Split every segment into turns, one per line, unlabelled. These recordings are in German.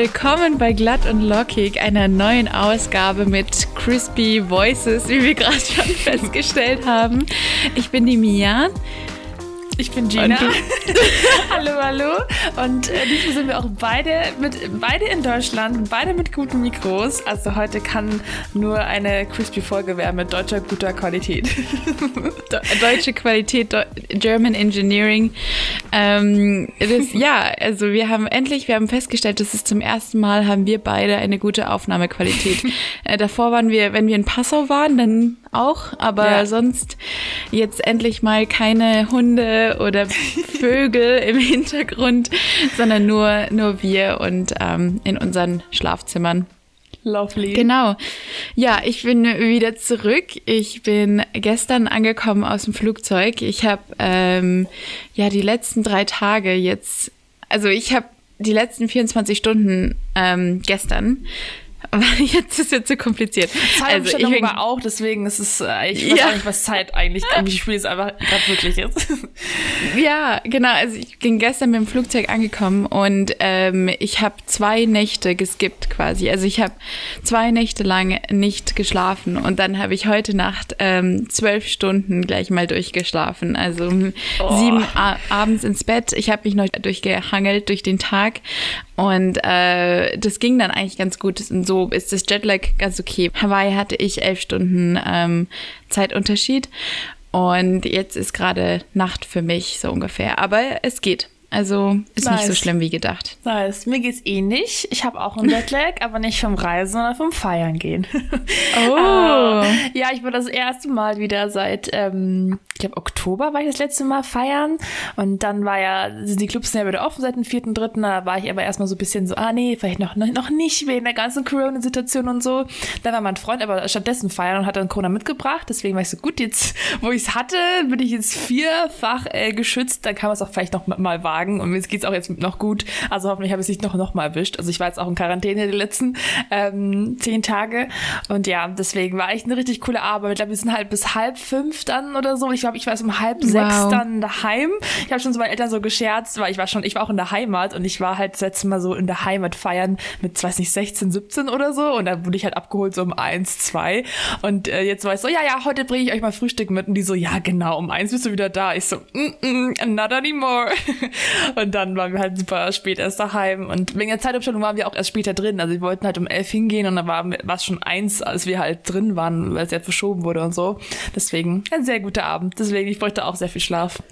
Willkommen bei Glatt und Lockig, einer neuen Ausgabe mit Crispy Voices, wie wir gerade schon festgestellt haben. Ich bin die Mia.
Ich bin Gina. hallo, hallo. Und äh, diesmal sind wir auch beide mit beide in Deutschland, beide mit guten Mikros. Also heute kann nur eine crispy Folge werden mit deutscher guter Qualität.
Deutsche Qualität, German Engineering. Ähm, das, ja, also wir haben endlich, wir haben festgestellt, dass es zum ersten Mal haben wir beide eine gute Aufnahmequalität. äh, davor waren wir, wenn wir in Passau waren, dann auch, aber ja. sonst jetzt endlich mal keine Hunde oder Vögel im Hintergrund, sondern nur, nur wir und ähm, in unseren Schlafzimmern.
Lovely.
Genau. Ja, ich bin wieder zurück. Ich bin gestern angekommen aus dem Flugzeug. Ich habe ähm, ja die letzten drei Tage jetzt, also ich habe die letzten 24 Stunden ähm, gestern aber jetzt ist es zu kompliziert.
Zeitumstellung also war auch, deswegen ist es, äh, ich weiß ja. auch nicht, was Zeit eigentlich, wie Spiel es einfach gerade wirklich ist.
Ja, genau. Also ich bin gestern mit dem Flugzeug angekommen und ähm, ich habe zwei Nächte geskippt quasi. Also ich habe zwei Nächte lang nicht geschlafen und dann habe ich heute Nacht ähm, zwölf Stunden gleich mal durchgeschlafen. Also oh. sieben abends ins Bett. Ich habe mich noch durchgehangelt durch den Tag und äh, das ging dann eigentlich ganz gut. Und so ist das Jetlag ganz okay. Hawaii hatte ich elf Stunden ähm, Zeitunterschied. Und jetzt ist gerade Nacht für mich so ungefähr. Aber es geht. Also ist nice. nicht so schlimm wie gedacht.
Nice. Mir geht's ähnlich. Eh ich habe auch einen Jetlag, aber nicht vom Reisen, sondern vom Feiern gehen. Oh. uh, ja, ich war das erste Mal wieder seit, ähm, ich glaube, Oktober war ich das letzte Mal feiern. Und dann war ja, sind die Clubs ja wieder offen seit dem 4.3. Da war ich aber erstmal so ein bisschen so, ah nee, vielleicht noch, noch nicht wegen der ganzen Corona-Situation und so. Dann war mein Freund aber stattdessen feiern und hat dann Corona mitgebracht. Deswegen war ich so, gut, jetzt, wo ich es hatte, bin ich jetzt vierfach äh, geschützt. Dann kann man es auch vielleicht noch mal wagen sagen und mir geht's auch jetzt noch gut. Also hoffentlich habe ich es nicht noch, noch mal erwischt. Also ich war jetzt auch in Quarantäne die letzten ähm, zehn Tage und ja, deswegen war echt eine richtig coole Arbeit. Ich glaube, wir sind halt bis halb fünf dann oder so. Ich glaube, ich war jetzt um halb wow. sechs dann daheim. Ich habe schon zu meinen Eltern so gescherzt, weil ich war schon, ich war auch in der Heimat und ich war halt das letzte Mal so in der Heimat feiern mit, weiß nicht, 16, 17 oder so und dann wurde ich halt abgeholt so um eins, zwei und äh, jetzt war ich so, ja, ja, heute bringe ich euch mal Frühstück mit und die so, ja, genau, um eins bist du wieder da. Ich so, mm, mm, not anymore. Und dann waren wir halt super spät erst daheim. Und wegen der Zeitumstellung waren wir auch erst später drin. Also wir wollten halt um elf hingehen und dann war es schon eins, als wir halt drin waren, weil es ja verschoben wurde und so. Deswegen ein sehr guter Abend. Deswegen, ich bräuchte auch sehr viel Schlaf.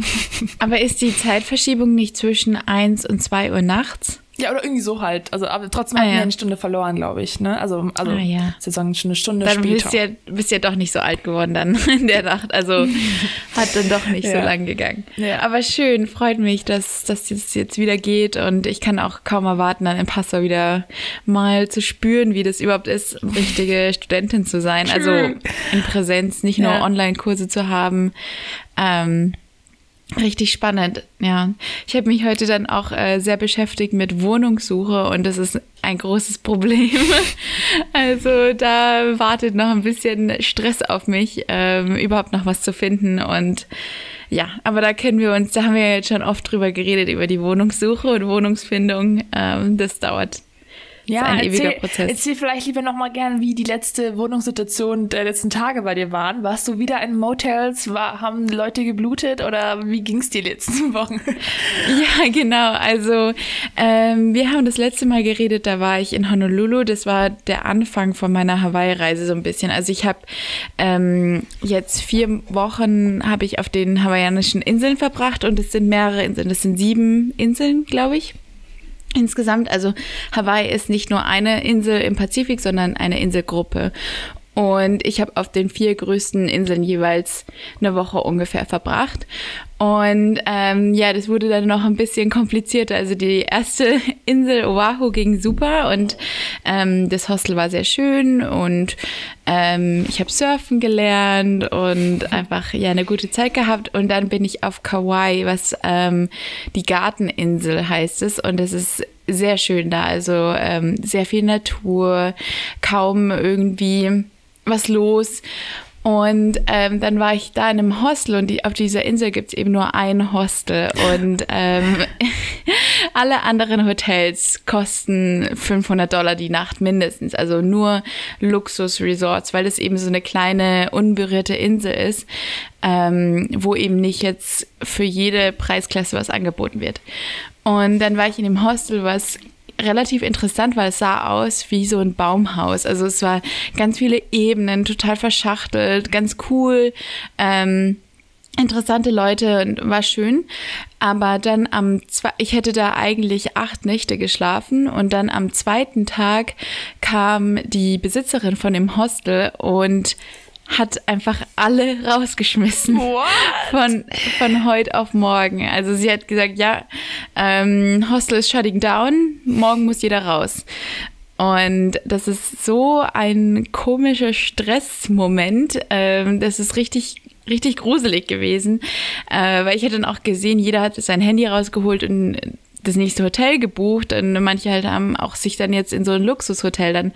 Aber ist die Zeitverschiebung nicht zwischen eins und zwei Uhr nachts?
Ja, oder irgendwie so halt. Also, aber trotzdem ah, hatten ja. wir eine Stunde verloren, glaube ich. Ne? Also, also ah, ja. sozusagen schon eine Stunde
dann
später.
Bist ja, bist ja doch nicht so alt geworden dann in der Nacht. Also hat dann doch nicht ja. so lang gegangen. Ja. Aber schön, freut mich, dass, dass es jetzt wieder geht und ich kann auch kaum erwarten, dann im Passau wieder mal zu spüren, wie das überhaupt ist, richtige Studentin zu sein. Also in Präsenz, nicht nur Online-Kurse zu haben. Ähm, Richtig spannend, ja. Ich habe mich heute dann auch äh, sehr beschäftigt mit Wohnungssuche und das ist ein großes Problem. also da wartet noch ein bisschen Stress auf mich, ähm, überhaupt noch was zu finden und ja, aber da kennen wir uns, da haben wir ja jetzt schon oft drüber geredet, über die Wohnungssuche und Wohnungsfindung. Ähm, das dauert
ja, ein erzähl, ewiger Prozess. Erzähl vielleicht lieber nochmal gern, wie die letzte Wohnungssituation der letzten Tage bei dir waren. Warst du wieder in Motels? War, haben Leute geblutet oder wie ging es die letzten Wochen?
Ja, genau. Also ähm, wir haben das letzte Mal geredet, da war ich in Honolulu. Das war der Anfang von meiner Hawaii-Reise so ein bisschen. Also ich habe ähm, jetzt vier Wochen habe ich auf den hawaiianischen Inseln verbracht und es sind mehrere Inseln. Das sind sieben Inseln, glaube ich. Insgesamt, also Hawaii ist nicht nur eine Insel im Pazifik, sondern eine Inselgruppe. Und ich habe auf den vier größten Inseln jeweils eine Woche ungefähr verbracht. Und ähm, ja, das wurde dann noch ein bisschen komplizierter. Also die erste Insel Oahu ging super und ähm, das Hostel war sehr schön und ähm, ich habe surfen gelernt und einfach ja eine gute Zeit gehabt. Und dann bin ich auf Kauai, was ähm, die Garteninsel heißt es. Und es ist sehr schön da. Also ähm, sehr viel Natur, kaum irgendwie was los. Und ähm, dann war ich da in einem Hostel und die, auf dieser Insel gibt es eben nur ein Hostel. Und ähm, alle anderen Hotels kosten 500 Dollar die Nacht mindestens. Also nur Luxusresorts, weil es eben so eine kleine, unberührte Insel ist, ähm, wo eben nicht jetzt für jede Preisklasse was angeboten wird. Und dann war ich in dem Hostel, was relativ interessant, weil es sah aus wie so ein Baumhaus. Also es war ganz viele Ebenen, total verschachtelt, ganz cool. Ähm, interessante Leute und war schön. Aber dann am zwei, ich hätte da eigentlich acht Nächte geschlafen und dann am zweiten Tag kam die Besitzerin von dem Hostel und hat einfach alle rausgeschmissen.
What?
Von, von heute auf morgen. Also sie hat gesagt, ja, ähm, Hostel ist shutting down, morgen muss jeder raus. Und das ist so ein komischer Stressmoment. Ähm, das ist richtig richtig gruselig gewesen, äh, weil ich hätte dann auch gesehen, jeder hat sein Handy rausgeholt und das nächste Hotel gebucht und manche halt haben auch sich dann jetzt in so ein Luxushotel dann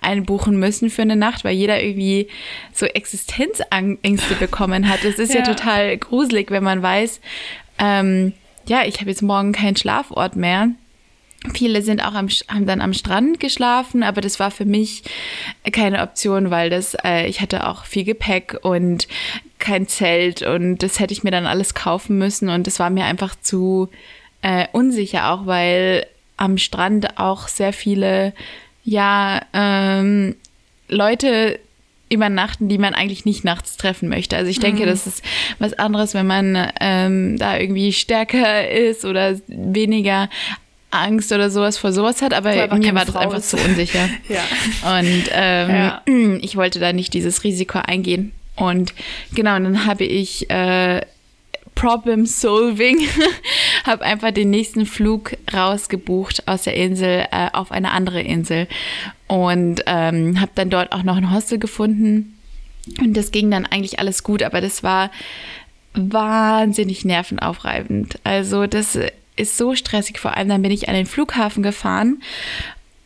einbuchen müssen für eine Nacht, weil jeder irgendwie so Existenzängste bekommen hat. Das ist ja, ja total gruselig, wenn man weiß, ähm, ja, ich habe jetzt morgen keinen Schlafort mehr. Viele sind auch am, haben dann am Strand geschlafen, aber das war für mich keine Option, weil das, äh, ich hatte auch viel Gepäck und kein Zelt und das hätte ich mir dann alles kaufen müssen und das war mir einfach zu äh, unsicher auch, weil am Strand auch sehr viele, ja, ähm, Leute übernachten, die man eigentlich nicht nachts treffen möchte. Also ich denke, mhm. das ist was anderes, wenn man ähm, da irgendwie stärker ist oder weniger Angst oder sowas vor sowas hat, aber mir war das Frau einfach ist. zu unsicher. ja. Und ähm, ja. ich wollte da nicht dieses Risiko eingehen. Und genau, und dann habe ich äh, Problem Solving, habe einfach den nächsten Flug rausgebucht aus der Insel äh, auf eine andere Insel und ähm, habe dann dort auch noch ein Hostel gefunden. Und das ging dann eigentlich alles gut, aber das war wahnsinnig nervenaufreibend. Also das ist so stressig. Vor allem dann bin ich an den Flughafen gefahren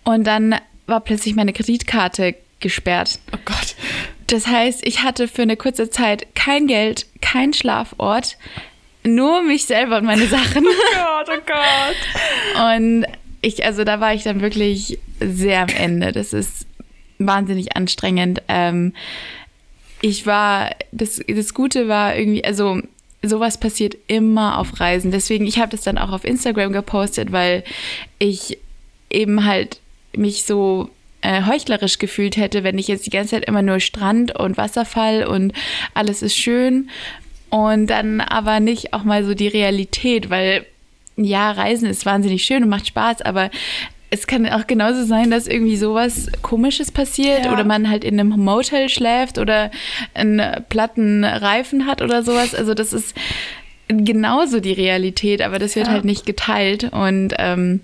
und dann war plötzlich meine Kreditkarte gesperrt.
Oh Gott.
Das heißt, ich hatte für eine kurze Zeit kein Geld, kein Schlafort, nur mich selber und meine Sachen.
Oh Gott, oh Gott.
Und ich, also da war ich dann wirklich sehr am Ende. Das ist wahnsinnig anstrengend. Ähm, ich war, das, das Gute war irgendwie, also sowas passiert immer auf Reisen. Deswegen, ich habe das dann auch auf Instagram gepostet, weil ich eben halt mich so äh, heuchlerisch gefühlt hätte, wenn ich jetzt die ganze Zeit immer nur Strand und Wasserfall und alles ist schön und dann aber nicht auch mal so die Realität, weil ja, Reisen ist wahnsinnig schön und macht Spaß, aber es kann auch genauso sein, dass irgendwie sowas Komisches passiert ja. oder man halt in einem Motel schläft oder einen platten Reifen hat oder sowas. Also das ist genauso die Realität, aber das wird ja. halt nicht geteilt und ähm,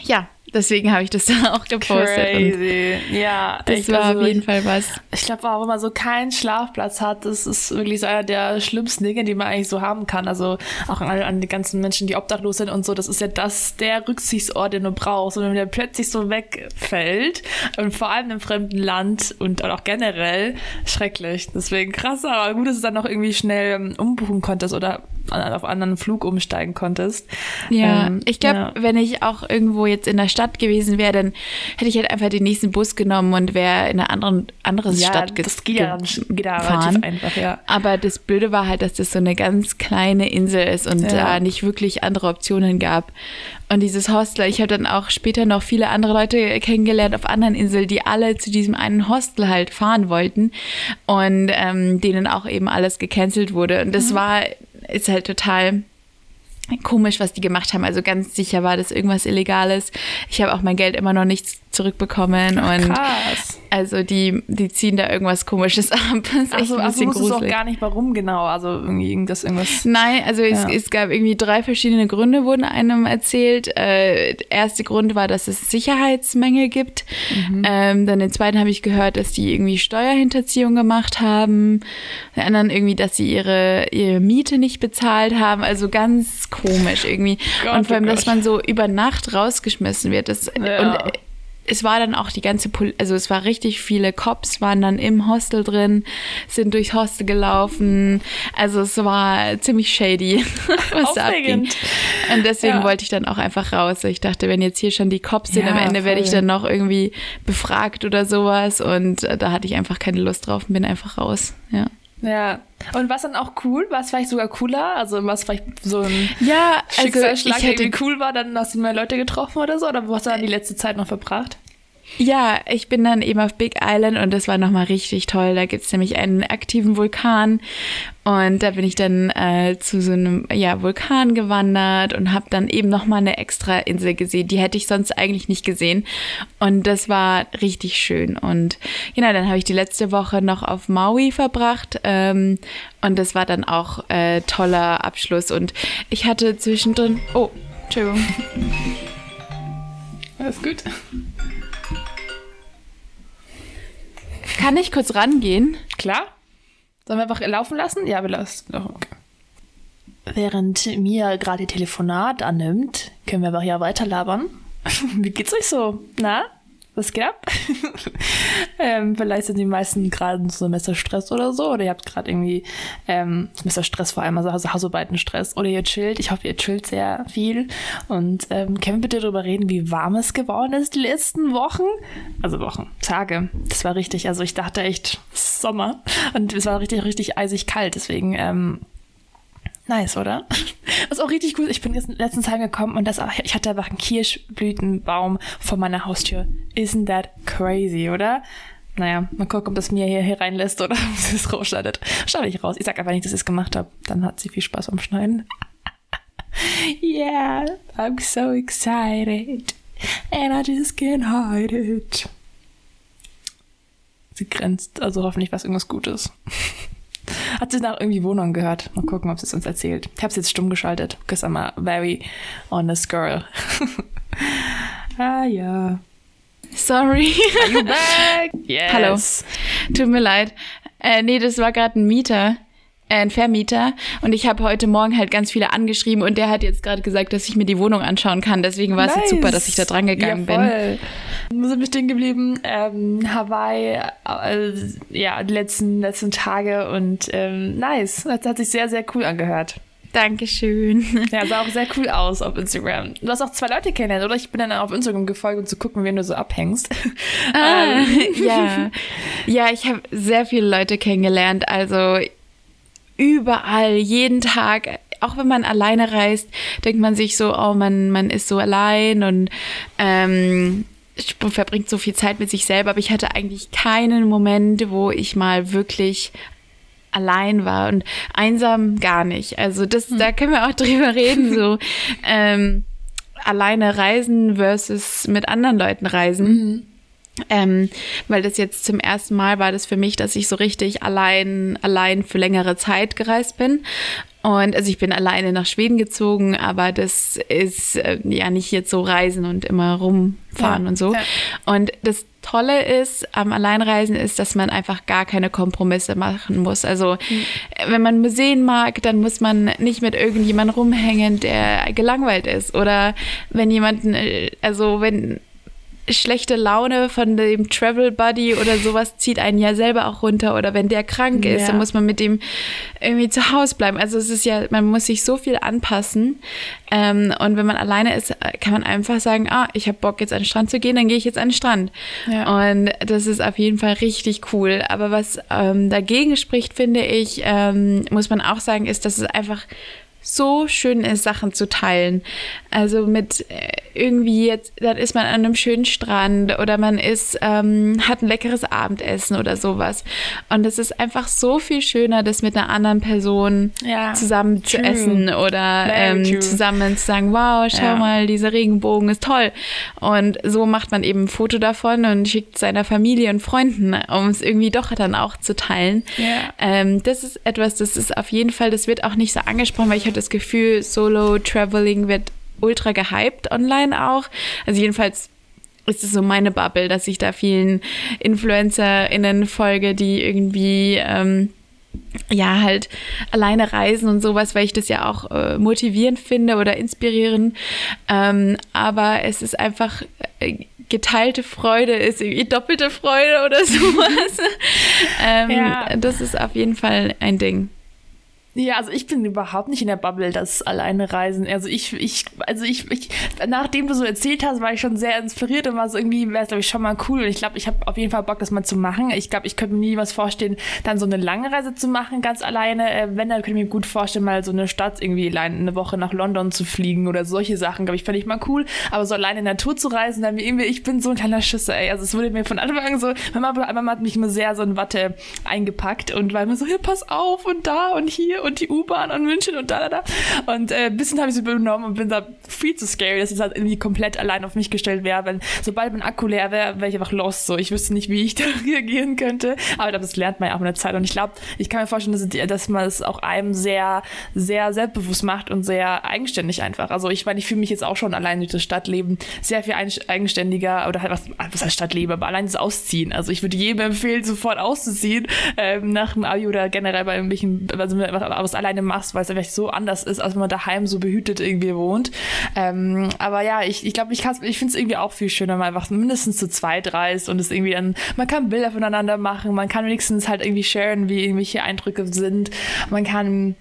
ja, Deswegen habe ich das dann auch gepostet.
Crazy. Ja,
das war also auf jeden ich, Fall was.
Ich glaube auch, wenn man so keinen Schlafplatz hat, das ist wirklich so einer der schlimmsten Dinge, die man eigentlich so haben kann. Also auch an, an die ganzen Menschen, die obdachlos sind und so, das ist ja das der Rücksichtsort, den du brauchst. Und wenn der plötzlich so wegfällt und vor allem im fremden Land und auch generell schrecklich. Deswegen krass, aber gut, dass du dann noch irgendwie schnell ähm, umbuchen konntest oder auf anderen Flug umsteigen konntest.
Ja, ähm, ich glaube, ja. wenn ich auch irgendwo jetzt in der Stadt gewesen wäre, dann hätte ich halt einfach den nächsten Bus genommen und wäre in eine andere, andere ja, Stadt
ge das geht ja, geht ja relativ einfach, ja.
Aber das Blöde war halt, dass das so eine ganz kleine Insel ist und da nicht wirklich andere Optionen gab. Und dieses Hostel, ich habe dann auch später noch viele andere Leute kennengelernt auf anderen Inseln, die alle zu diesem einen Hostel halt fahren wollten und ähm, denen auch eben alles gecancelt wurde. Und das mhm. war ist halt total komisch, was die gemacht haben. Also ganz sicher war das irgendwas Illegales. Ich habe auch mein Geld immer noch nicht zurückbekommen. Ach, und
krass.
Also die, die ziehen da irgendwas komisches ab. Das ist
also, also wusstest auch gar nicht, warum genau. Also irgendwie irgendwas.
Nein, also ja. es, es, gab irgendwie drei verschiedene Gründe, wurden einem erzählt. Äh, der erste Grund war, dass es Sicherheitsmängel gibt. Mhm. Ähm, dann den zweiten habe ich gehört, dass die irgendwie Steuerhinterziehung gemacht haben. Den anderen irgendwie, dass sie ihre, ihre Miete nicht bezahlt haben. Also ganz komisch irgendwie. Gott, und vor allem, oh dass man so über Nacht rausgeschmissen wird. Das, ja. Und es war dann auch die ganze, Pol also es war richtig viele Cops waren dann im Hostel drin, sind durchs Hostel gelaufen. Also es war ziemlich shady, was da abging. Und deswegen ja. wollte ich dann auch einfach raus. Ich dachte, wenn jetzt hier schon die Cops sind, ja, am Ende voll. werde ich dann noch irgendwie befragt oder sowas. Und äh, da hatte ich einfach keine Lust drauf und bin einfach raus. Ja.
Ja. Und was dann auch cool? War es vielleicht sogar cooler? Also was vielleicht so ein
ja,
also Schicksalsschlag ich hätte, irgendwie cool war, dann hast du mehr Leute getroffen oder so? Oder wo hast du dann die letzte Zeit noch verbracht?
Ja, ich bin dann eben auf Big Island und das war nochmal richtig toll. Da gibt's nämlich einen aktiven Vulkan und da bin ich dann äh, zu so einem ja, Vulkan gewandert und habe dann eben nochmal eine extra Insel gesehen. Die hätte ich sonst eigentlich nicht gesehen und das war richtig schön. Und genau, dann habe ich die letzte Woche noch auf Maui verbracht ähm, und das war dann auch äh, toller Abschluss. Und ich hatte zwischendrin... Oh, Entschuldigung.
Alles gut.
Kann ich kurz rangehen?
Klar. Sollen wir einfach laufen lassen? Ja, wir lassen. Oh, okay. Während mir gerade die Telefonat annimmt, können wir aber hier weiter labern. Wie geht's euch so? Na? Was geht ab? ähm, vielleicht sind die meisten gerade Semesterstress oder so, oder ihr habt gerade irgendwie ähm, Semesterstress vor allem, also Hausarbeitenstress, oder ihr chillt. Ich hoffe, ihr chillt sehr viel. Und ähm, können wir bitte darüber reden, wie warm es geworden ist die letzten Wochen? Also Wochen, Tage. Das war richtig, also ich dachte echt, Sommer. Und es war richtig, richtig eisig kalt. Deswegen ähm, Nice, oder? Was auch richtig gut. Ich bin jetzt letztens heimgekommen und das, ich hatte einfach einen Kirschblütenbaum vor meiner Haustür. Isn't that crazy, oder? Naja, mal gucken, ob das mir hier, hier reinlässt oder ob sie es rausschneidet. Schneide ich raus. Ich sag einfach nicht, dass ich es gemacht habe. Dann hat sie viel Spaß beim Schneiden. yeah, I'm so excited. And I just can't hide it. Sie grenzt, also hoffentlich was irgendwas Gutes. Hat sie nach irgendwie Wohnung gehört. Mal gucken, ob sie es uns erzählt. Ich habe es jetzt stumm geschaltet, because I'm a very honest girl. ah ja.
Sorry.
Are you back?
Yes. Hallo. Tut mir leid. Äh, nee, das war gerade ein Mieter ein Vermieter und ich habe heute Morgen halt ganz viele angeschrieben und der hat jetzt gerade gesagt, dass ich mir die Wohnung anschauen kann. Deswegen war es nice. jetzt super, dass ich da dran gegangen ja, voll.
bin. Sind wir stehen geblieben? Ähm, Hawaii, äh, ja, die letzten, letzten Tage und ähm, nice. Das hat sich sehr, sehr cool angehört.
Dankeschön.
Ja, sah auch sehr cool aus auf Instagram. Du hast auch zwei Leute kennengelernt, oder? Ich bin dann auf Instagram gefolgt, um zu gucken, wen du so abhängst.
Ah, ähm. ja. Ja, ich habe sehr viele Leute kennengelernt. Also überall, jeden Tag, auch wenn man alleine reist, denkt man sich so, oh, man, man ist so allein und ähm, verbringt so viel Zeit mit sich selber, aber ich hatte eigentlich keinen Moment, wo ich mal wirklich allein war und einsam gar nicht. Also das, hm. da können wir auch drüber reden, so ähm, alleine reisen versus mit anderen Leuten reisen. Mhm. Ähm, weil das jetzt zum ersten Mal war das für mich, dass ich so richtig allein, allein für längere Zeit gereist bin. Und also ich bin alleine nach Schweden gezogen, aber das ist äh, ja nicht jetzt so reisen und immer rumfahren ja, und so. Ja. Und das Tolle ist am Alleinreisen ist, dass man einfach gar keine Kompromisse machen muss. Also mhm. wenn man Museen mag, dann muss man nicht mit irgendjemandem rumhängen, der gelangweilt ist. Oder wenn jemanden, äh, also wenn schlechte Laune von dem Travel Buddy oder sowas zieht einen ja selber auch runter. Oder wenn der krank ist, ja. dann muss man mit dem irgendwie zu Hause bleiben. Also es ist ja, man muss sich so viel anpassen. Ähm, und wenn man alleine ist, kann man einfach sagen, ah, ich habe Bock jetzt an den Strand zu gehen, dann gehe ich jetzt an den Strand. Ja. Und das ist auf jeden Fall richtig cool. Aber was ähm, dagegen spricht, finde ich, ähm, muss man auch sagen, ist, dass es einfach so schön ist, Sachen zu teilen. Also mit äh, irgendwie jetzt, dann ist man an einem schönen Strand oder man ist, ähm, hat ein leckeres Abendessen oder sowas. Und es ist einfach so viel schöner, das mit einer anderen Person ja, zusammen true. zu essen oder ähm, zusammen zu sagen, wow, schau ja. mal, dieser Regenbogen ist toll. Und so macht man eben ein Foto davon und schickt seiner Familie und Freunden, um es irgendwie doch dann auch zu teilen. Ja. Ähm, das ist etwas, das ist auf jeden Fall, das wird auch nicht so angesprochen, weil ich habe das Gefühl, Solo-Traveling wird ultra gehypt online auch. Also jedenfalls ist es so meine Bubble, dass ich da vielen InfluencerInnen folge, die irgendwie ähm, ja, halt alleine reisen und sowas, weil ich das ja auch äh, motivierend finde oder inspirieren. Ähm, aber es ist einfach äh, geteilte Freude ist irgendwie doppelte Freude oder sowas. ähm, ja. Das ist auf jeden Fall ein Ding.
Ja, also ich bin überhaupt nicht in der Bubble, das alleine reisen. Also ich, ich, also ich, ich, nachdem du so erzählt hast, war ich schon sehr inspiriert und war so irgendwie, wäre es glaube ich schon mal cool. Und ich glaube, ich habe auf jeden Fall Bock, das mal zu machen. Ich glaube, ich könnte mir nie was vorstellen, dann so eine lange Reise zu machen, ganz alleine. Äh, wenn, dann könnte ich mir gut vorstellen, mal so eine Stadt irgendwie allein eine Woche nach London zu fliegen oder solche Sachen, glaube ich, fände ich mal cool. Aber so alleine in der Natur zu reisen, dann wie irgendwie, ich bin so ein kleiner Schisser, ey. Also es wurde mir von Anfang an so, Mama, Mama hat mich immer sehr so in Watte eingepackt und war immer so, hier, pass auf und da und hier und die U-Bahn und München und da, da, da. Und äh, ein bisschen habe ich sie übernommen und bin da viel zu scary, dass ich halt irgendwie komplett allein auf mich gestellt wäre. Wenn sobald mein Akku leer wäre, wäre ich einfach lost. So, ich wüsste nicht, wie ich da reagieren könnte. Aber das lernt man ja auch in der Zeit. Und ich glaube, ich kann mir vorstellen, dass, dass man es auch einem sehr, sehr selbstbewusst macht und sehr eigenständig einfach. Also ich meine, ich fühle mich jetzt auch schon allein durch das Stadtleben sehr viel eigenständiger oder halt was, was heißt Stadtleben, aber allein das Ausziehen. Also ich würde jedem empfehlen, sofort auszuziehen ähm, nach dem Abi oder generell bei irgendwelchen, also was allein alleine machst, weil es vielleicht so anders ist, als wenn man daheim so behütet irgendwie wohnt. Ähm, aber ja, ich ich, glaube, ich, ich finde es irgendwie auch viel schöner, mal einfach mindestens zu zweit reist und es irgendwie dann, man kann Bilder voneinander machen, man kann wenigstens halt irgendwie sharen, wie irgendwelche Eindrücke sind. Man kann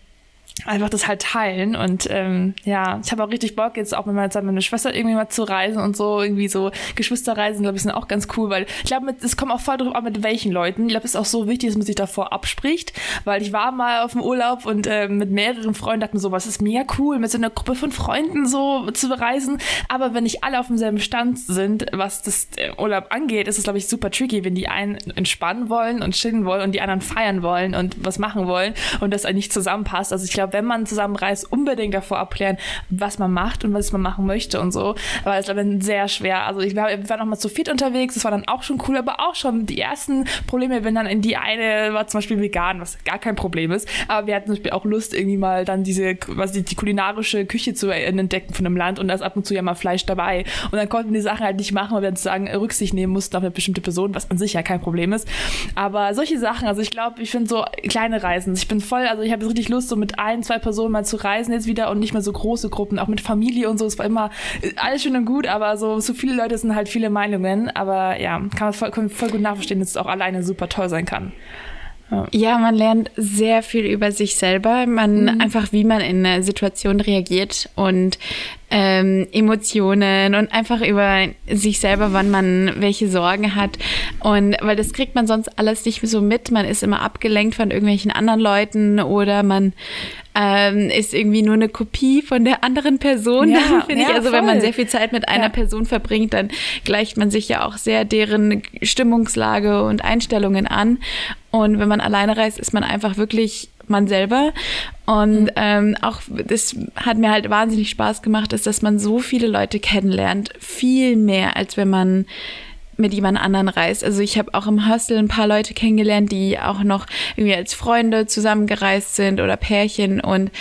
einfach das halt teilen und ähm, ja, ich habe auch richtig Bock jetzt auch mit meiner Zeit meine Schwester irgendwie mal zu reisen und so irgendwie so Geschwisterreisen, glaube ich, sind auch ganz cool, weil ich glaube, es kommt auch voll drauf an, mit welchen Leuten. Ich glaube, es ist auch so wichtig, dass man sich davor abspricht, weil ich war mal auf dem Urlaub und äh, mit mehreren Freunden dachte mir so, was ist mega cool, mit so einer Gruppe von Freunden so zu bereisen, aber wenn nicht alle auf demselben Stand sind, was das äh, Urlaub angeht, ist es glaube ich super tricky, wenn die einen entspannen wollen und chillen wollen und die anderen feiern wollen und was machen wollen und das eigentlich zusammenpasst. Also ich glaube, wenn man zusammenreist, unbedingt davor abklären, was man macht und was man machen möchte und so. Aber es ist dann sehr schwer. Also ich glaube, wir waren noch mal zu viert unterwegs, das war dann auch schon cool, aber auch schon die ersten Probleme, wenn dann in die eine war zum Beispiel vegan, was gar kein Problem ist. Aber wir hatten zum Beispiel auch Lust, irgendwie mal dann diese, was die, die kulinarische Küche zu entdecken von einem Land und da ist ab und zu ja mal Fleisch dabei. Und dann konnten die Sachen halt nicht machen, weil wir sozusagen Rücksicht nehmen mussten auf eine bestimmte Person, was an sich ja kein Problem ist. Aber solche Sachen, also ich glaube, ich finde so kleine Reisen, ich bin voll, also ich habe richtig Lust, so mit ein, zwei Personen mal zu reisen jetzt wieder und nicht mehr so große Gruppen, auch mit Familie und so. Es war immer alles schön und gut, aber so, so viele Leute sind halt viele Meinungen. Aber ja, kann man voll, kann voll gut nachverstehen, dass es auch alleine super toll sein kann.
Ja. man lernt sehr viel über sich selber, man mhm. einfach, wie man in einer Situation reagiert und ähm, Emotionen und einfach über sich selber, wann man welche Sorgen hat. Und weil das kriegt man sonst alles nicht so mit. Man ist immer abgelenkt von irgendwelchen anderen Leuten oder man ähm, ist irgendwie nur eine Kopie von der anderen Person, ja, finde ja, ich. Also voll. wenn man sehr viel Zeit mit einer ja. Person verbringt, dann gleicht man sich ja auch sehr deren Stimmungslage und Einstellungen an. Und wenn man alleine reist, ist man einfach wirklich man selber. Und mhm. ähm, auch das hat mir halt wahnsinnig Spaß gemacht, ist, dass man so viele Leute kennenlernt. Viel mehr, als wenn man mit jemand anderen reist. Also ich habe auch im Hostel ein paar Leute kennengelernt, die auch noch irgendwie als Freunde zusammengereist sind oder Pärchen und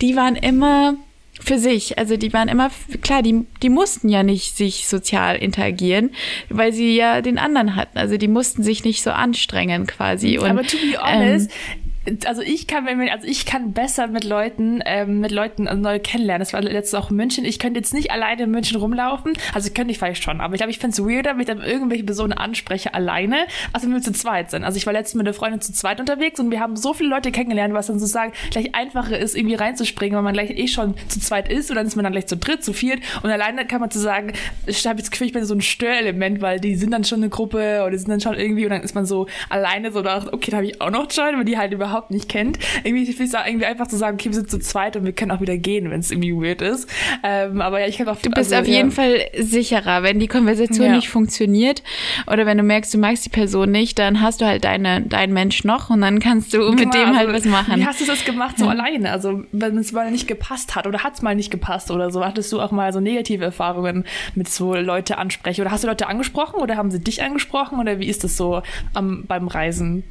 die waren immer für sich. Also die waren immer, klar, die, die mussten ja nicht sich sozial interagieren, weil sie ja den anderen hatten. Also die mussten sich nicht so anstrengen quasi.
Und, Aber to be honest, ähm, also ich kann, also ich kann besser mit Leuten, ähm, mit Leuten neu kennenlernen. Das war letztes auch in München. Ich könnte jetzt nicht alleine in München rumlaufen. Also könnte ich vielleicht schon, aber ich glaube, ich finde es weirder, wenn ich dann irgendwelche Personen anspreche alleine, als wenn wir zu zweit sind. Also ich war letztens mit einer Freundin zu zweit unterwegs und wir haben so viele Leute kennengelernt, was dann sozusagen gleich einfacher ist, irgendwie reinzuspringen, weil man gleich eh schon zu zweit ist und dann ist man dann gleich zu dritt, zu viert und alleine kann man zu sagen, ich habe jetzt Gefühl, ich bin so ein Störelement, weil die sind dann schon eine Gruppe oder die sind dann schon irgendwie und dann ist man so alleine so da, okay, da habe ich auch noch Join, weil die halt überhaupt überhaupt nicht kennt. Irgendwie, ich will sagen, irgendwie einfach zu sagen, okay, wir sind zu zweit und wir können auch wieder gehen, wenn es irgendwie weird ist. Ähm, aber ja, ich kann auch.
Du bist also, auf ja. jeden Fall sicherer, wenn die Konversation ja. nicht funktioniert oder wenn du merkst, du magst die Person nicht, dann hast du halt deine, deinen Mensch noch und dann kannst du genau, mit dem halt also, was machen.
Wie hast du das gemacht so ja. alleine? Also wenn es mal nicht gepasst hat oder hat es mal nicht gepasst oder so, hattest du auch mal so negative Erfahrungen mit so Leute ansprechen oder hast du Leute angesprochen oder haben sie dich angesprochen oder wie ist das so am, beim Reisen?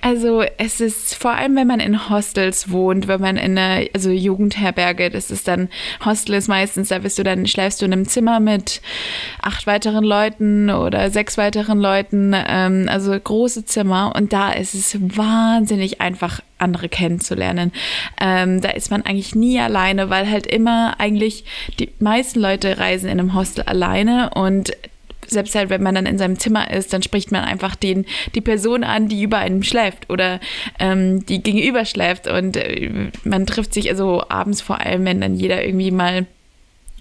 Also es ist vor allem, wenn man in Hostels wohnt, wenn man in einer also Jugendherberge, das ist dann Hostel ist meistens, da bist du dann schläfst du in einem Zimmer mit acht weiteren Leuten oder sechs weiteren Leuten, ähm, also große Zimmer und da ist es wahnsinnig einfach andere kennenzulernen. Ähm, da ist man eigentlich nie alleine, weil halt immer eigentlich die meisten Leute reisen in einem Hostel alleine und selbst halt, wenn man dann in seinem Zimmer ist, dann spricht man einfach den, die Person an, die über einem schläft oder ähm, die gegenüber schläft. Und äh, man trifft sich also abends vor allem, wenn dann jeder irgendwie mal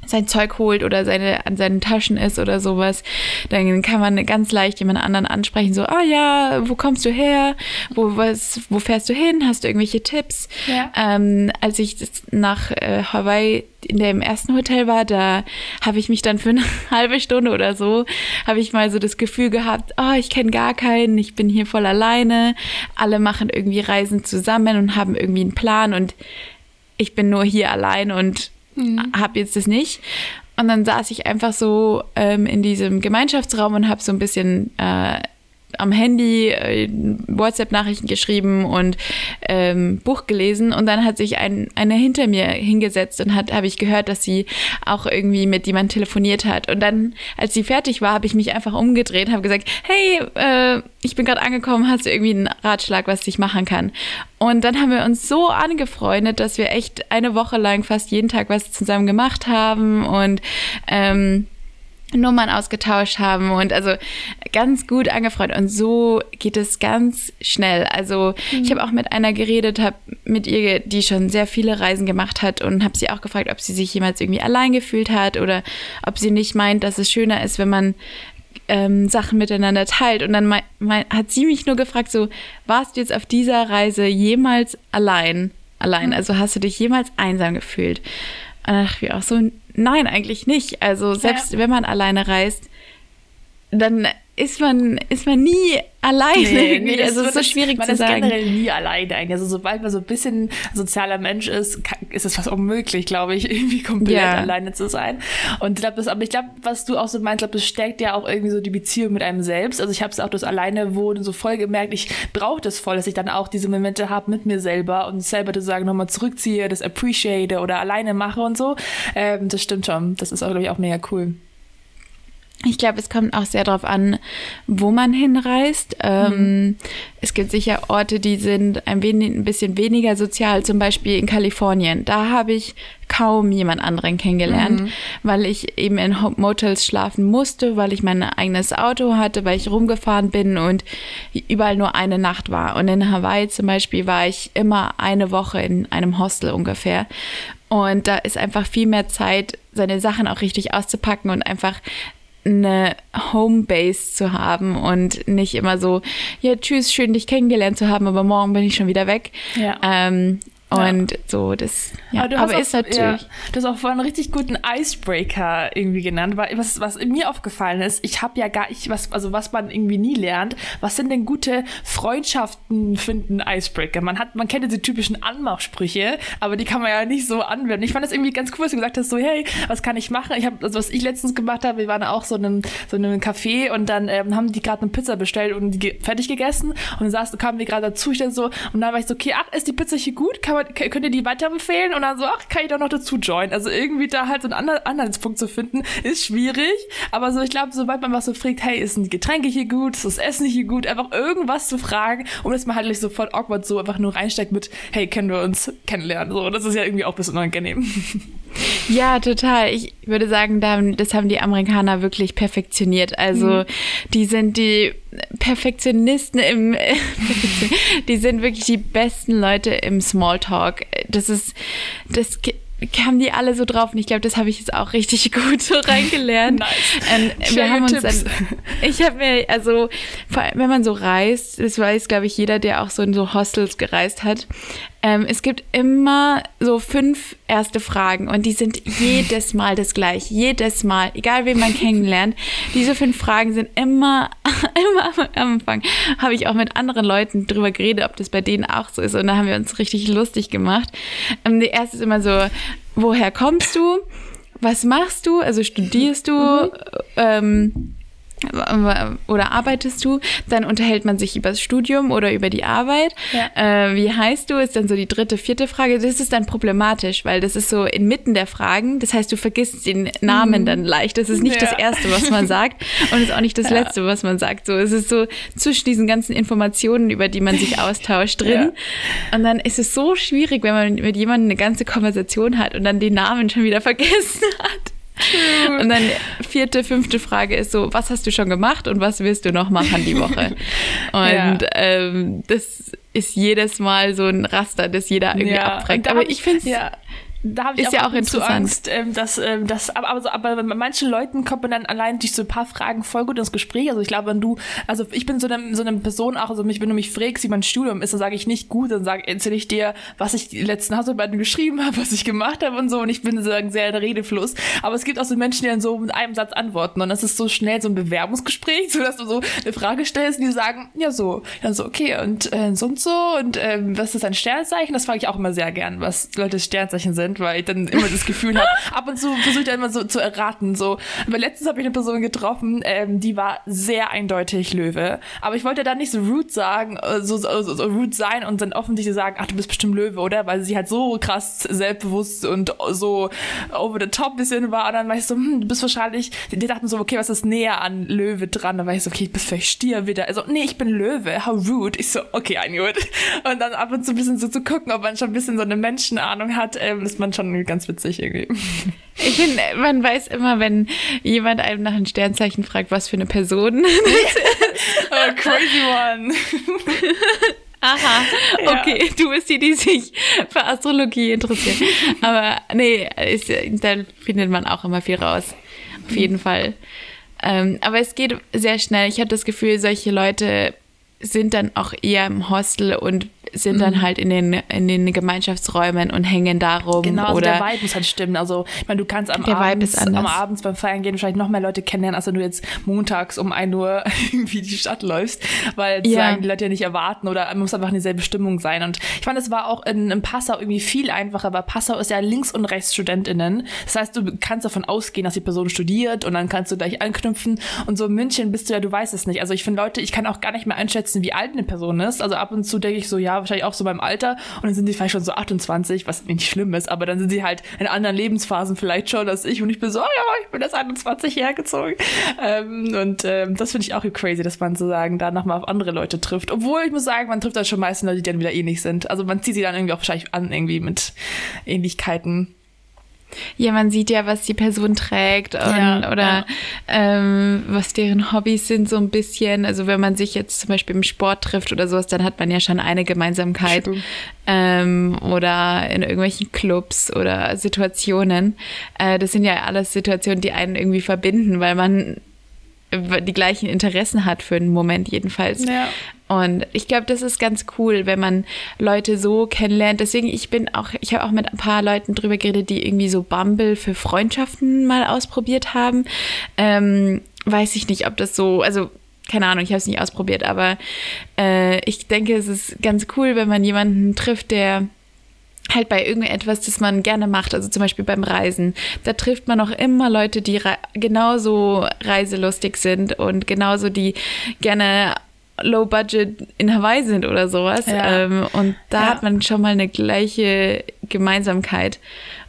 sein Zeug holt oder seine, an seinen Taschen ist oder sowas, dann kann man ganz leicht jemand anderen ansprechen, so, ah oh ja, wo kommst du her? Wo, was, wo fährst du hin? Hast du irgendwelche Tipps? Ja. Ähm, als ich nach äh, Hawaii in dem ersten Hotel war, da habe ich mich dann für eine halbe Stunde oder so, habe ich mal so das Gefühl gehabt, oh, ich kenne gar keinen, ich bin hier voll alleine, alle machen irgendwie Reisen zusammen und haben irgendwie einen Plan und ich bin nur hier allein und mhm. habe jetzt das nicht. Und dann saß ich einfach so ähm, in diesem Gemeinschaftsraum und habe so ein bisschen äh, am Handy äh, WhatsApp-Nachrichten geschrieben und ähm, Buch gelesen und dann hat sich ein, eine hinter mir hingesetzt und hat habe ich gehört, dass sie auch irgendwie mit jemandem telefoniert hat und dann, als sie fertig war, habe ich mich einfach umgedreht, habe gesagt, hey, äh, ich bin gerade angekommen, hast du irgendwie einen Ratschlag, was ich machen kann? Und dann haben wir uns so angefreundet, dass wir echt eine Woche lang fast jeden Tag was zusammen gemacht haben und ähm, Nummern ausgetauscht haben und also ganz gut angefreundet und so geht es ganz schnell. Also mhm. ich habe auch mit einer geredet, habe mit ihr, die schon sehr viele Reisen gemacht hat und habe sie auch gefragt, ob sie sich jemals irgendwie allein gefühlt hat oder ob sie nicht meint, dass es schöner ist, wenn man ähm, Sachen miteinander teilt. Und dann hat sie mich nur gefragt, so warst du jetzt auf dieser Reise jemals allein? Allein, mhm. also hast du dich jemals einsam gefühlt? Und dann dachte ich auch so, nein, eigentlich nicht. Also selbst ja. wenn man alleine reist, dann ist man, ist man nie alleine. Nee, nee, also es ist so schwierig
man
zu sagen.
Man ist generell nie alleine eigentlich. Also sobald man so ein bisschen sozialer Mensch ist, kann, ist es fast unmöglich, glaube ich, irgendwie komplett ja. alleine zu sein. Und ich glaube, das, aber ich glaube, was du auch so meinst, glaube, das stärkt ja auch irgendwie so die Beziehung mit einem selbst. Also ich habe es auch das alleine wohnen so voll gemerkt, ich brauche das voll, dass ich dann auch diese Momente habe mit mir selber und selber zu sagen, nochmal zurückziehe, das appreciate oder alleine mache und so. Ähm, das stimmt schon. Das ist auch, glaube ich, auch mega cool.
Ich glaube, es kommt auch sehr darauf an, wo man hinreist. Ähm, mhm. Es gibt sicher Orte, die sind ein, wenig, ein bisschen weniger sozial, zum Beispiel in Kalifornien. Da habe ich kaum jemand anderen kennengelernt, mhm. weil ich eben in Motels schlafen musste, weil ich mein eigenes Auto hatte, weil ich rumgefahren bin und überall nur eine Nacht war. Und in Hawaii zum Beispiel war ich immer eine Woche in einem Hostel ungefähr. Und da ist einfach viel mehr Zeit, seine Sachen auch richtig auszupacken und einfach eine Homebase zu haben und nicht immer so, ja, tschüss, schön dich kennengelernt zu haben, aber morgen bin ich schon wieder weg. Ja. Ähm, und ja. so, das, ja, aber, aber ist auch, natürlich. Ja,
du hast auch vorhin einen richtig guten Icebreaker irgendwie genannt, weil was, was mir aufgefallen ist, ich habe ja gar nicht, was, also was man irgendwie nie lernt, was sind denn gute Freundschaften finden Icebreaker? Man hat, man kennt diese typischen Anmachsprüche, aber die kann man ja nicht so anwenden. Ich fand das irgendwie ganz cool, dass du gesagt hast, so, hey, was kann ich machen? Ich habe, also was ich letztens gemacht habe, wir waren auch so in einem, so in einem Café und dann ähm, haben die gerade eine Pizza bestellt und die fertig gegessen und dann saß, kamen wir gerade dazu, ich dann so, und dann war ich so, okay, ach, ist die Pizza hier gut? Kann man, könnt ihr die weiterempfehlen? Und dann so, ach, kann ich doch noch dazu joinen. Also irgendwie da halt so einen Anhaltspunkt zu finden, ist schwierig. Aber so, ich glaube, sobald man was so fragt, hey, ist ein Getränke hier gut? Ist das Essen hier gut? Einfach irgendwas zu fragen, um dass man halt nicht sofort awkward so einfach nur reinsteckt mit, hey, können wir uns kennenlernen? So, das ist ja irgendwie auch ein bisschen unangenehm.
Ja, total. Ich würde sagen, das haben die Amerikaner wirklich perfektioniert. Also, mhm. die sind die Perfektionisten im, die sind wirklich die besten Leute im Smalltalk. Das ist, das kamen die alle so drauf und ich glaube, das habe ich jetzt auch richtig gut so reingelernt. nice. Ähm, wir haben uns dann, ich habe mir, also vor allem, wenn man so reist, das weiß, glaube ich, jeder, der auch so in so Hostels gereist hat, ähm, es gibt immer so fünf erste Fragen und die sind jedes Mal das gleiche. Jedes Mal, egal wen man kennenlernt. Diese fünf Fragen sind immer, immer am Anfang. Habe ich auch mit anderen Leuten drüber geredet, ob das bei denen auch so ist. Und da haben wir uns richtig lustig gemacht. Ähm, die erste ist immer so, woher kommst du? Was machst du? Also studierst du? Mhm. Ähm, oder arbeitest du, dann unterhält man sich über das Studium oder über die Arbeit. Ja. Äh, wie heißt du, ist dann so die dritte, vierte Frage. Das ist dann problematisch, weil das ist so inmitten der Fragen. Das heißt, du vergisst den Namen mhm. dann leicht. Das ist nicht ja. das Erste, was man sagt und ist auch nicht das ja. Letzte, was man sagt. So, es ist so zwischen diesen ganzen Informationen, über die man sich austauscht, drin. Und dann ist es so schwierig, wenn man mit jemandem eine ganze Konversation hat und dann den Namen schon wieder vergessen hat. Und dann vierte, fünfte Frage ist so, was hast du schon gemacht und was wirst du noch machen die Woche? Und ja. ähm, das ist jedes Mal so ein Raster, das jeder irgendwie ja, abfragt. Aber ich finde es ja
da habe ich ist auch, ja auch interessant. Angst, ähm, dass, ähm, dass aber, aber, so, aber bei manchen Leuten kommt man dann allein durch so ein paar Fragen voll gut ins Gespräch. Also ich glaube, wenn du, also ich bin so eine, so eine Person auch, also mich, wenn du mich fragst, wie mein Studium ist, dann sage ich nicht gut, dann sage erzähle ich dir, was ich die letzten Hausarbeiten geschrieben habe, was ich gemacht habe und so. Und ich bin sozusagen sehr in Redefluss. Aber es gibt auch so Menschen, die dann so mit einem Satz antworten. Und das ist so schnell so ein Bewerbungsgespräch, so dass du so eine Frage stellst und die sagen, ja so, dann so, okay, und äh, so und so und ähm, was ist ein Sternzeichen? Das frage ich auch immer sehr gern, was Leute Sternzeichen sind, weil ich dann immer das Gefühl habe, ab und zu versuche ich dann immer so zu erraten. So. Aber letztens habe ich eine Person getroffen, ähm, die war sehr eindeutig Löwe. Aber ich wollte dann nicht so rude sagen, äh, so, so, so, rude sein und dann offensichtlich sagen, ach, du bist bestimmt Löwe, oder? Weil sie halt so krass selbstbewusst und so over the top bisschen war. Und dann war ich so, hm, du bist wahrscheinlich, die, die dachten so, okay, was ist näher an Löwe dran? Dann war ich so, okay, du bist vielleicht Stier wieder. Also, nee, ich bin Löwe, how rude. Ich so, okay, ein gut. Und dann ab und zu ein bisschen so zu gucken, ob man schon ein bisschen so eine Menschenahnung hat, ähm, ist man schon ganz witzig irgendwie.
Ich finde, man weiß immer, wenn jemand einem nach einem Sternzeichen fragt, was für eine Person.
oh, crazy one.
Aha, okay, ja. du bist die, die sich für Astrologie interessiert. Aber nee, ist, da findet man auch immer viel raus. Auf jeden Fall. Ähm, aber es geht sehr schnell. Ich habe das Gefühl, solche Leute sind dann auch eher im Hostel und sind dann mhm. halt in den, in den Gemeinschaftsräumen und hängen darum.
Genau, also der Vibe muss halt stimmen. Also, ich meine, du kannst am Abend, am Abend beim Feiern gehen vielleicht noch mehr Leute kennenlernen, als wenn du jetzt montags um ein Uhr irgendwie die Stadt läufst, weil ja. die Leute ja nicht erwarten oder man muss einfach in dieselbe Stimmung sein. Und ich fand, es war auch in, in Passau irgendwie viel einfacher, weil Passau ist ja links und rechts StudentInnen. Das heißt, du kannst davon ausgehen, dass die Person studiert und dann kannst du gleich anknüpfen. Und so in München bist du ja, du weißt es nicht. Also ich finde Leute, ich kann auch gar nicht mehr einschätzen, wie alt eine Person ist. Also ab und zu denke ich so, ja, wahrscheinlich auch so beim Alter und dann sind die vielleicht schon so 28, was nicht schlimm ist, aber dann sind sie halt in anderen Lebensphasen vielleicht schon als ich und ich bin so, ja, ich bin erst 21 hergezogen. Ähm, und ähm, das finde ich auch crazy, dass man sozusagen da nochmal auf andere Leute trifft. Obwohl ich muss sagen, man trifft dann schon meistens Leute, die dann wieder ähnlich sind. Also man zieht sie dann irgendwie auch wahrscheinlich an, irgendwie mit Ähnlichkeiten.
Ja, man sieht ja, was die Person trägt und, ja, oder ja. Ähm, was deren Hobbys sind so ein bisschen. Also wenn man sich jetzt zum Beispiel im Sport trifft oder sowas, dann hat man ja schon eine Gemeinsamkeit. Ähm, oder in irgendwelchen Clubs oder Situationen. Äh, das sind ja alles Situationen, die einen irgendwie verbinden, weil man die gleichen Interessen hat für einen Moment jedenfalls. Ja. Und ich glaube, das ist ganz cool, wenn man Leute so kennenlernt. Deswegen, ich bin auch, ich habe auch mit ein paar Leuten drüber geredet, die irgendwie so Bumble für Freundschaften mal ausprobiert haben. Ähm, weiß ich nicht, ob das so, also keine Ahnung, ich habe es nicht ausprobiert, aber äh, ich denke, es ist ganz cool, wenn man jemanden trifft, der halt bei irgendetwas, das man gerne macht, also zum Beispiel beim Reisen, da trifft man auch immer Leute, die re genauso reiselustig sind und genauso die gerne low budget in Hawaii sind oder sowas. Ja. Ähm, und da ja. hat man schon mal eine gleiche Gemeinsamkeit.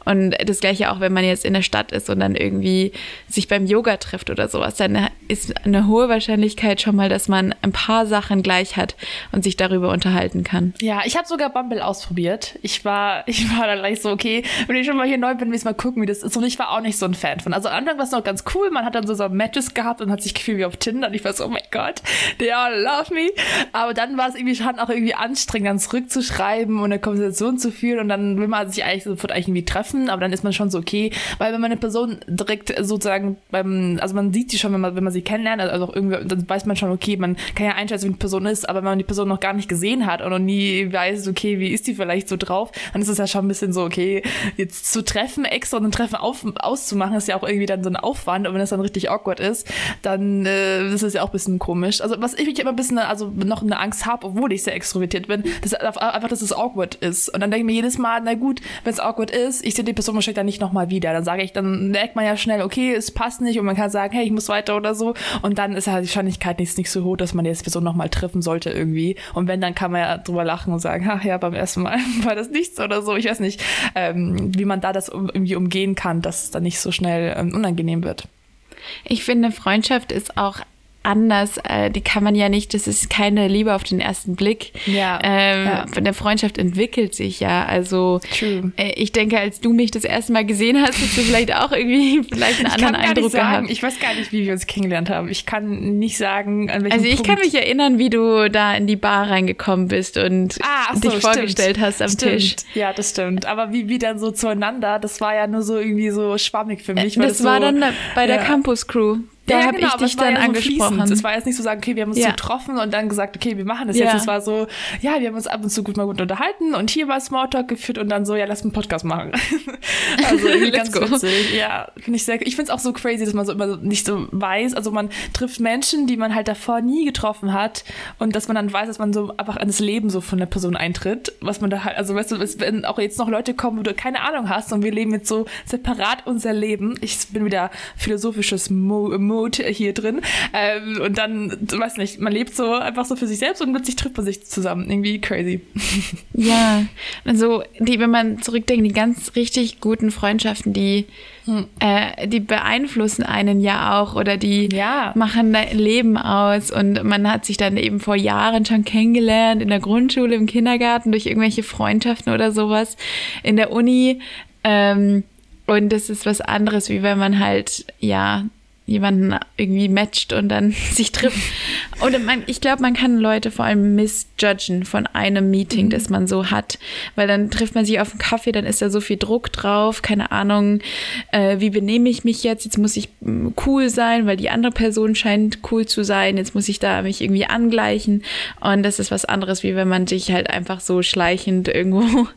Und das gleiche auch, wenn man jetzt in der Stadt ist und dann irgendwie sich beim Yoga trifft oder sowas, dann ist eine hohe Wahrscheinlichkeit schon mal, dass man ein paar Sachen gleich hat und sich darüber unterhalten kann.
Ja, ich habe sogar Bumble ausprobiert. Ich war, ich war dann gleich so, okay, wenn ich schon mal hier neu bin, will ich mal gucken, wie das ist. Und ich war auch nicht so ein Fan von. Also am Anfang war es noch ganz cool. Man hat dann so, so Matches gehabt und hat sich gefühlt wie auf Tinder. Und ich war so, oh mein Gott, they all love me. Aber dann war es irgendwie schon auch irgendwie anstrengend, dann zurückzuschreiben und eine Konversation zu führen. Und dann will man sich eigentlich sofort eigentlich irgendwie treffen treffen, aber dann ist man schon so okay, weil wenn man eine Person direkt sozusagen beim, also man sieht sie schon, wenn man, wenn man sie kennenlernt, also irgendwie, dann weiß man schon, okay, man kann ja einschätzen, wie die Person ist, aber wenn man die Person noch gar nicht gesehen hat und noch nie weiß, okay, wie ist die vielleicht so drauf, dann ist es ja schon ein bisschen so, okay, jetzt zu treffen extra und ein Treffen auf, auszumachen, ist ja auch irgendwie dann so ein Aufwand und wenn das dann richtig awkward ist, dann äh, ist es ja auch ein bisschen komisch. Also was ich immer ein bisschen, also noch eine Angst habe, obwohl ich sehr extrovertiert bin, dass einfach, dass es awkward ist. Und dann denke ich mir jedes Mal, na gut, wenn es awkward ist, ich sehe die Person wahrscheinlich dann nicht nochmal wieder. Dann sage ich, dann merkt man ja schnell, okay, es passt nicht und man kann sagen, hey, ich muss weiter oder so. Und dann ist halt die Wahrscheinlichkeit nicht, nicht so hoch, dass man jetzt Person nochmal treffen sollte irgendwie. Und wenn, dann kann man ja drüber lachen und sagen, ach ja, beim ersten Mal war das nichts oder so. Ich weiß nicht, ähm, wie man da das irgendwie umgehen kann, dass es dann nicht so schnell ähm, unangenehm wird.
Ich finde, Freundschaft ist auch anders. Äh, die kann man ja nicht, das ist keine Liebe auf den ersten Blick. Ja. Ähm, ja. Eine Freundschaft entwickelt sich ja. Also True. Äh, ich denke, als du mich das erste Mal gesehen hast, hast du vielleicht auch irgendwie vielleicht einen anderen Eindruck
sagen,
gehabt.
Ich weiß gar nicht, wie wir uns kennengelernt haben. Ich kann nicht sagen,
an welchem Also ich Punkt. kann mich erinnern, wie du da in die Bar reingekommen bist und ah, so, dich vorgestellt hast am
stimmt.
Tisch.
Ja, das stimmt. Aber wie wir dann so zueinander, das war ja nur so irgendwie so schwammig für mich.
Das,
das
war
so,
dann bei der ja. Campus Crew. Da ja, habe genau, ich dich dann ja angesprochen.
So es war jetzt nicht so sagen, okay, wir haben uns ja. getroffen und dann gesagt, okay, wir machen das jetzt. Es war so, ja, wir haben uns ab und zu gut mal gut unterhalten und hier mal Smalltalk geführt und dann so, ja, lass einen Podcast machen. also ganz go. witzig. Ja, finde ich sehr. Ich finde es auch so crazy, dass man so immer so nicht so weiß. Also man trifft Menschen, die man halt davor nie getroffen hat und dass man dann weiß, dass man so einfach ins Leben so von der Person eintritt, was man da halt, also weißt du, wenn auch jetzt noch Leute kommen, wo du keine Ahnung hast und wir leben jetzt so separat unser Leben. Ich bin wieder philosophisches Mo, Mo Mut hier drin. Ähm, und dann, weiß nicht, man lebt so einfach so für sich selbst und plötzlich trifft man sich zusammen. Irgendwie crazy.
Ja, also die, wenn man zurückdenkt, die ganz richtig guten Freundschaften, die, hm. äh, die beeinflussen einen ja auch oder die ja. machen dein Leben aus. Und man hat sich dann eben vor Jahren schon kennengelernt, in der Grundschule, im Kindergarten, durch irgendwelche Freundschaften oder sowas, in der Uni. Ähm, und das ist was anderes, wie wenn man halt, ja, jemanden irgendwie matcht und dann sich trifft. Und man, ich glaube, man kann Leute vor allem misjudgen von einem Meeting, mhm. das man so hat. Weil dann trifft man sich auf einen Kaffee, dann ist da so viel Druck drauf, keine Ahnung, äh, wie benehme ich mich jetzt? Jetzt muss ich mm, cool sein, weil die andere Person scheint cool zu sein. Jetzt muss ich da mich irgendwie angleichen. Und das ist was anderes, wie wenn man sich halt einfach so schleichend irgendwo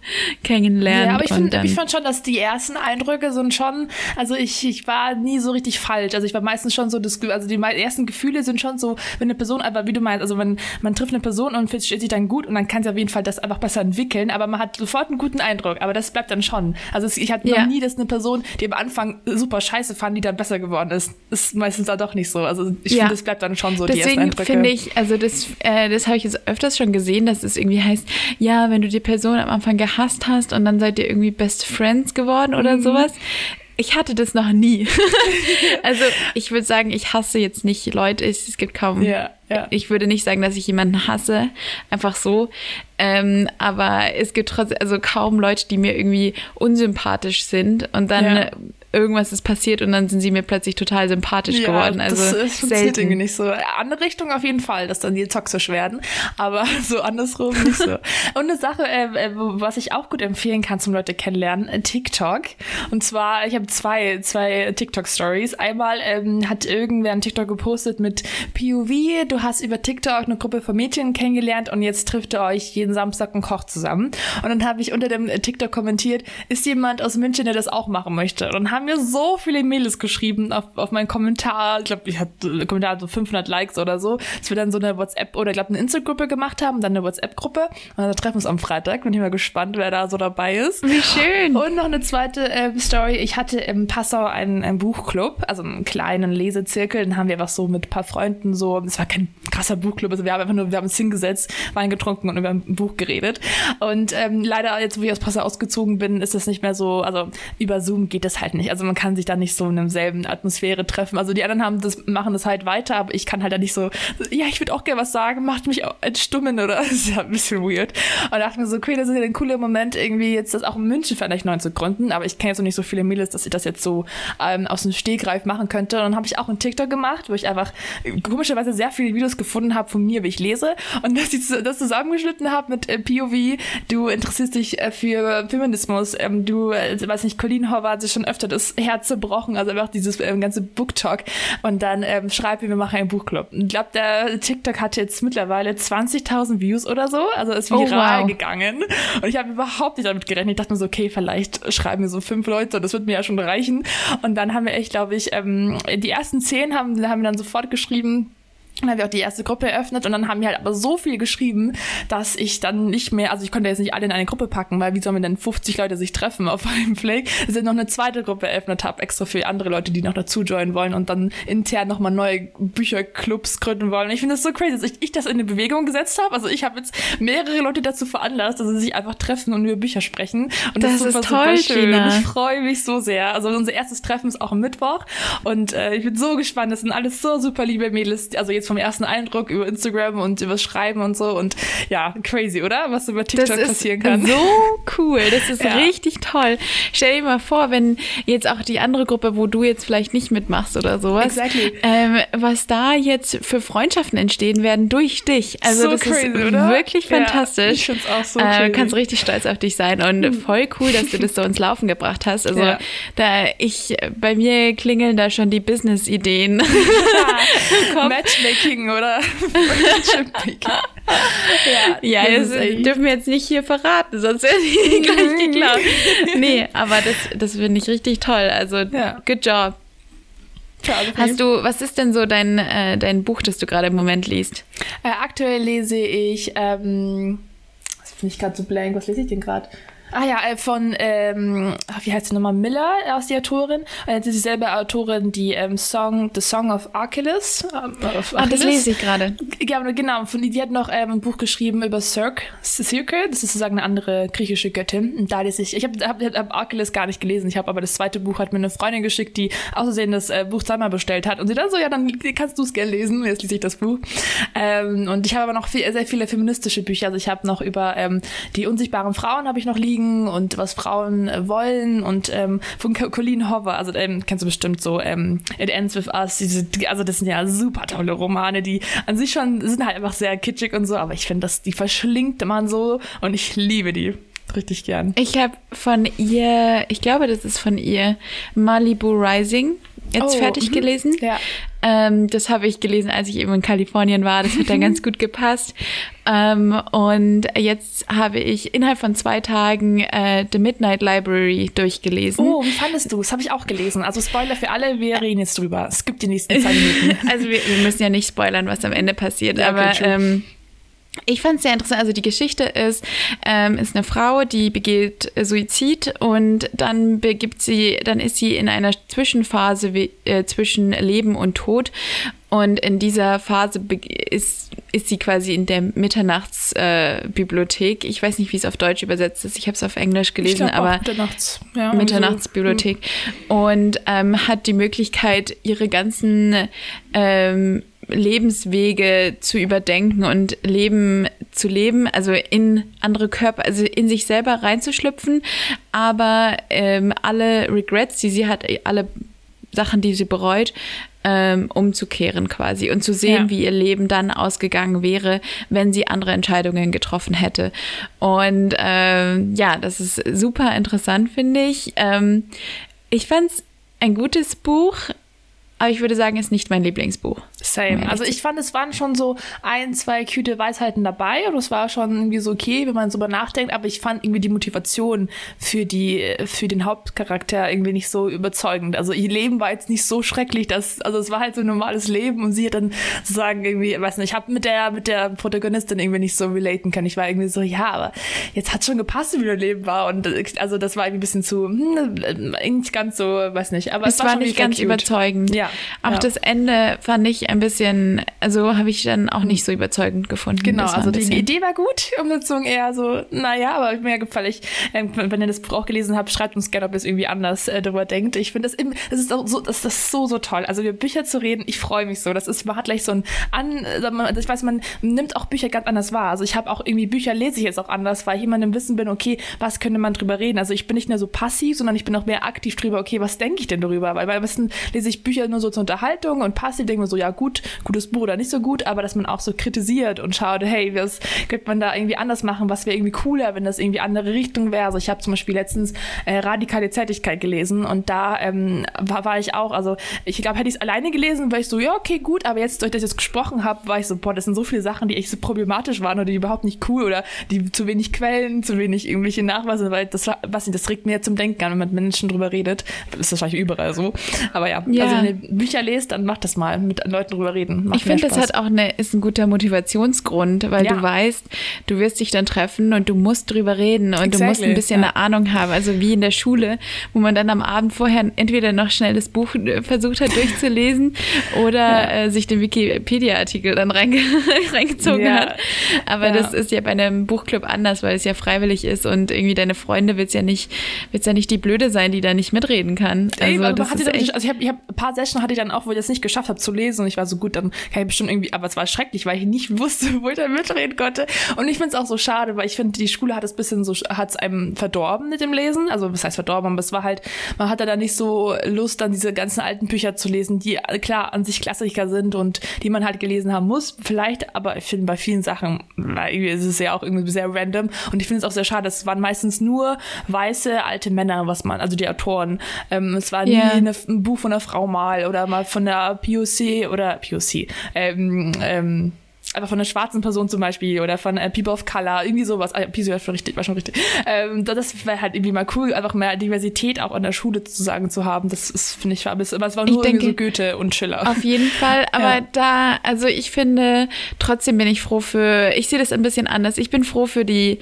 kennenlernt. Ja,
aber ich finde ich fand schon, dass die ersten Eindrücke sind schon, also ich, ich war nie so richtig falsch. Also ich war aber meistens schon so das, also die ersten Gefühle sind schon so, wenn eine Person einfach, wie du meinst, also wenn man trifft eine Person und steht sich dann gut und dann kann sie auf jeden Fall das einfach besser entwickeln, aber man hat sofort einen guten Eindruck, aber das bleibt dann schon. Also ich hatte ja. noch nie, dass eine Person, die am Anfang super scheiße fand, die dann besser geworden ist. Ist meistens dann doch nicht so. Also ich ja. finde, das bleibt dann schon so,
Deswegen die ersten Eindrücke. finde ich, also das, äh, das habe ich jetzt öfters schon gesehen, dass es irgendwie heißt, ja, wenn du die Person am Anfang gehasst hast und dann seid ihr irgendwie Best Friends geworden oder mhm. sowas, ich hatte das noch nie. also ich würde sagen, ich hasse jetzt nicht Leute. Es gibt kaum. Ja, ja. Ich würde nicht sagen, dass ich jemanden hasse, einfach so. Ähm, aber es gibt trotzdem, also kaum Leute, die mir irgendwie unsympathisch sind. Und dann ja irgendwas ist passiert und dann sind sie mir plötzlich total sympathisch ja, geworden. Also das, das
funktioniert irgendwie nicht so. Andere Richtung auf jeden Fall, dass dann die toxisch werden, aber so andersrum nicht so. und eine Sache, äh, äh was ich auch gut empfehlen kann zum Leute kennenlernen, äh, TikTok. Und zwar, ich habe zwei, zwei TikTok-Stories. Einmal ähm, hat irgendwer ein TikTok gepostet mit POV, du hast über TikTok eine Gruppe von Mädchen kennengelernt und jetzt trifft ihr euch jeden Samstag und kocht zusammen. Und dann habe ich unter dem TikTok kommentiert, ist jemand aus München, der das auch machen möchte? Und dann haben mir so viele Mails geschrieben auf, auf meinen Kommentar. Ich glaube, ich hatte Kommentar so 500 Likes oder so, dass wir dann so eine WhatsApp oder ich glaube eine Insta-Gruppe gemacht haben, dann eine WhatsApp-Gruppe. Und dann treffen wir uns am Freitag. Bin ich mal gespannt, wer da so dabei ist.
Wie schön.
Und noch eine zweite äh, Story. Ich hatte im Passau einen, einen Buchclub, also einen kleinen Lesezirkel. Den haben wir einfach so mit ein paar Freunden so. Es war kein krasser Buchclub, also wir haben einfach nur, wir haben uns hingesetzt, Wein getrunken und über ein Buch geredet. Und ähm, leider jetzt, wo ich aus Passau ausgezogen bin, ist das nicht mehr so. Also über Zoom geht das halt nicht. Also man kann sich da nicht so in derselben Atmosphäre treffen. Also die anderen haben das, machen das halt weiter, aber ich kann halt da nicht so, ja, ich würde auch gerne was sagen, macht mich auch entstummen oder das ist ja ein bisschen weird. Und dachte mir so, okay, das ist ja ein cooler Moment, irgendwie jetzt das auch in München vielleicht neu zu gründen, aber ich kenne jetzt noch nicht so viele Mädels, dass ich das jetzt so ähm, aus dem Stegreif machen könnte. Und dann habe ich auch einen TikTok gemacht, wo ich einfach komischerweise sehr viele Videos gefunden habe von mir, wie ich lese und dass ich das zusammengeschnitten habe mit äh, POV, du interessierst dich äh, für Feminismus, ähm, du, äh, weiß nicht, Colleen hat sich schon öfter das Herz zerbrochen, also einfach dieses ähm, ganze Book-Talk und dann ähm, schreibt, wir machen einen Buchclub. Ich glaube, der TikTok hat jetzt mittlerweile 20.000 Views oder so, also ist viral oh, wow. gegangen und ich habe überhaupt nicht damit gerechnet. Ich dachte mir so, okay, vielleicht schreiben wir so fünf Leute, das wird mir ja schon reichen und dann haben wir echt, glaube ich, ähm, die ersten zehn haben, haben wir dann sofort geschrieben, dann haben wir auch die erste Gruppe eröffnet und dann haben wir halt aber so viel geschrieben, dass ich dann nicht mehr, also ich konnte jetzt nicht alle in eine Gruppe packen, weil wie sollen wir denn 50 Leute sich treffen auf einem Flake, dass ich noch eine zweite Gruppe eröffnet habe, extra für andere Leute, die noch dazu joinen wollen und dann intern nochmal neue Bücherclubs gründen wollen. Und ich finde das so crazy, dass ich, ich das in eine Bewegung gesetzt habe. Also ich habe jetzt mehrere Leute dazu veranlasst, dass sie sich einfach treffen und über Bücher sprechen. Und das, das ist, super, toll, super schön. China. Ich freue mich so sehr. Also unser erstes Treffen ist auch am Mittwoch und äh, ich bin so gespannt. Das sind alles so super liebe Mädels. Also jetzt vom ersten Eindruck über Instagram und über Schreiben und so. Und ja, crazy, oder? Was über TikTok passieren kann.
So cool. Das ist ja. richtig toll. Stell dir mal vor, wenn jetzt auch die andere Gruppe, wo du jetzt vielleicht nicht mitmachst oder sowas,
exactly.
ähm, was da jetzt für Freundschaften entstehen werden durch dich. Also
so
das
crazy,
ist
oder?
wirklich fantastisch. Ja,
ich finde es auch so äh,
Du kannst richtig stolz auf dich sein und hm. voll cool, dass du das so ins Laufen gebracht hast. Also ja. da ich bei mir klingeln da schon die Business-Ideen.
Ja. Matchmaking oder oder
ja, ja das dürfen wir jetzt nicht hier verraten, sonst wäre die gleich geklaut. Nee, aber das, das finde ich richtig toll. Also, ja. good job. Hast du, was ist denn so dein, äh, dein Buch, das du gerade im Moment liest?
Äh, aktuell lese ich, ähm, das finde ich gerade so blank, was lese ich denn gerade? Ah ja, äh, von, ähm, wie heißt sie nochmal, Miller aus die Autorin. Und jetzt ist dieselbe Autorin, die ähm, Song, The Song of Achilles.
Ähm, of ah, das lese ich gerade.
Ja, genau. Von, die hat noch ähm, ein Buch geschrieben über Cirque, Circe. Das ist sozusagen eine andere griechische Göttin. Und da lese ich, ich habe hab, hab Achilles gar nicht gelesen. Ich habe aber das zweite Buch hat mir eine Freundin geschickt, die außersehen das äh, Buch zweimal bestellt hat. Und sie dann so, ja, dann kannst du es gerne lesen. Jetzt lese ich das Buch. Ähm, und ich habe aber noch viel, sehr viele feministische Bücher. Also ich habe noch über ähm, die unsichtbaren Frauen habe ich noch liegen liegen und was Frauen äh, wollen und ähm, von Colleen Hover, also ähm, kennst du bestimmt so ähm, It Ends With Us, diese, also das sind ja super tolle Romane, die an sich schon sind halt einfach sehr kitschig und so, aber ich finde, dass die verschlingt man so und ich liebe die richtig gern.
Ich habe von ihr, ich glaube, das ist von ihr Malibu Rising jetzt oh, fertig mhm. gelesen.
Ja.
Ähm, das habe ich gelesen, als ich eben in Kalifornien war. Das hat dann ganz gut gepasst. Ähm, und jetzt habe ich innerhalb von zwei Tagen äh, The Midnight Library durchgelesen.
Oh, wie fandest du? Das habe ich auch gelesen. Also Spoiler für alle, wir reden jetzt drüber. Es gibt die nächsten zwei Minuten.
also wir, wir, müssen ja nicht spoilern, was am Ende passiert, ja, aber ähm, ich fand es sehr interessant. Also die Geschichte ist, ähm, ist eine Frau, die begeht Suizid und dann begibt sie, dann ist sie in einer Zwischenphase wie, äh, zwischen Leben und Tod. Und in dieser Phase ist, ist sie quasi in der Mitternachtsbibliothek. Äh, ich weiß nicht, wie es auf Deutsch übersetzt ist. Ich habe es auf Englisch gelesen, aber
Mitternachts, ja,
Mitternachtsbibliothek. So. Und ähm, hat die Möglichkeit, ihre ganzen ähm, Lebenswege zu überdenken und Leben zu leben, also in andere Körper, also in sich selber reinzuschlüpfen, aber ähm, alle Regrets, die sie hat, alle Sachen, die sie bereut, ähm, umzukehren quasi und zu sehen, ja. wie ihr Leben dann ausgegangen wäre, wenn sie andere Entscheidungen getroffen hätte. Und ähm, ja, das ist super interessant, finde ich. Ähm, ich fand es ein gutes Buch, aber ich würde sagen, es ist nicht mein Lieblingsbuch.
Same. Also ich fand, es waren schon so ein, zwei cute Weisheiten dabei und es war schon irgendwie so okay, wenn man so über nachdenkt, aber ich fand irgendwie die Motivation für die, für den Hauptcharakter irgendwie nicht so überzeugend. Also ihr Leben war jetzt nicht so schrecklich, dass, also es war halt so ein normales Leben und sie hat dann sozusagen irgendwie, weiß nicht, ich habe mit der, mit der Protagonistin irgendwie nicht so relaten können. Ich war irgendwie so, ja, aber jetzt hat schon gepasst, wie ihr Leben war und also das war irgendwie ein bisschen zu, hm, nicht ganz so, weiß nicht, aber
es, es war, war nicht ganz cute. überzeugend.
Ja.
Auch
ja.
das Ende fand ich ein bisschen, also habe ich dann auch nicht so überzeugend gefunden.
Genau, also die Idee war gut, Umsetzung eher so, naja, aber mir gefallen. Ich, äh, wenn ihr das Buch auch gelesen habt, schreibt uns gerne, ob ihr es irgendwie anders äh, darüber denkt. Ich finde das, das ist auch so, das, ist so, so toll. Also über Bücher zu reden, ich freue mich so. Das ist, hat gleich so ein an, ich weiß, man nimmt auch Bücher ganz anders wahr. Also ich habe auch irgendwie Bücher lese ich jetzt auch anders, weil ich immer im Wissen bin, okay, was könnte man drüber reden? Also ich bin nicht nur so passiv, sondern ich bin auch mehr aktiv drüber, okay, was denke ich denn darüber? Weil am besten lese ich Bücher nur so zur Unterhaltung und passiv denke mir so, ja gut, gutes Buch oder nicht so gut, aber dass man auch so kritisiert und schaut, hey, was könnte man da irgendwie anders machen, was wäre irgendwie cooler, wenn das irgendwie andere Richtung wäre. Also ich habe zum Beispiel letztens äh, Radikale Zärtlichkeit gelesen und da ähm, war, war ich auch, also ich glaube, hätte ich es alleine gelesen, wäre ich so, ja, okay, gut, aber jetzt, durch das ich jetzt gesprochen habe, war ich so, boah, das sind so viele Sachen, die echt so problematisch waren oder die überhaupt nicht cool oder die zu wenig Quellen, zu wenig irgendwelche Nachweise, weil das, was das regt mir zum Denken an, wenn man mit Menschen drüber redet. Das ist wahrscheinlich überall so. Aber ja,
ja.
also Bücher lest, dann mach das mal, mit Leuten drüber reden.
Macht ich finde, das hat auch eine, ist ein guter Motivationsgrund, weil ja. du weißt, du wirst dich dann treffen und du musst drüber reden und exactly. du musst ein bisschen ja. eine Ahnung haben. Also wie in der Schule, wo man dann am Abend vorher entweder noch schnell das Buch äh, versucht hat durchzulesen oder ja. äh, sich den Wikipedia-Artikel dann reinge reingezogen hat. Aber das ist ja bei einem Buchclub anders, weil es ja freiwillig ist und irgendwie deine Freunde wird es ja nicht, wird's ja nicht die Blöde sein, die da nicht mitreden kann.
Also, Ey, das ist echt also ich habe hab ein paar Sessions hatte ich dann auch, wo ich das nicht geschafft habe zu lesen ich war so gut, dann kann ich bestimmt irgendwie, aber es war schrecklich, weil ich nicht wusste, wo ich da mitreden konnte. Und ich finde es auch so schade, weil ich finde, die Schule hat es bisschen so, hat es einem verdorben mit dem Lesen. Also was heißt verdorben, aber es war halt, man hatte da nicht so Lust, dann diese ganzen alten Bücher zu lesen, die klar an sich Klassiker sind und die man halt gelesen haben muss. Vielleicht, aber ich finde bei vielen Sachen, ist es ja auch irgendwie sehr random. Und ich finde es auch sehr schade, es waren meistens nur weiße alte Männer, was man, also die Autoren. Ähm, es war nie yeah. eine, ein Buch von einer Frau mal oder mal von der POC oder POC. Ähm, ähm, einfach von einer schwarzen Person zum Beispiel oder von äh, People of Color, irgendwie sowas. Ah, POC war schon richtig, war schon richtig. Ähm, das wäre halt irgendwie mal cool, einfach mehr Diversität auch an der Schule sozusagen zu haben. Das ist, finde ich, aber es war nur denke, so Goethe und Schiller.
Auf jeden Fall, aber ja. da, also ich finde, trotzdem bin ich froh für, ich sehe das ein bisschen anders. Ich bin froh für die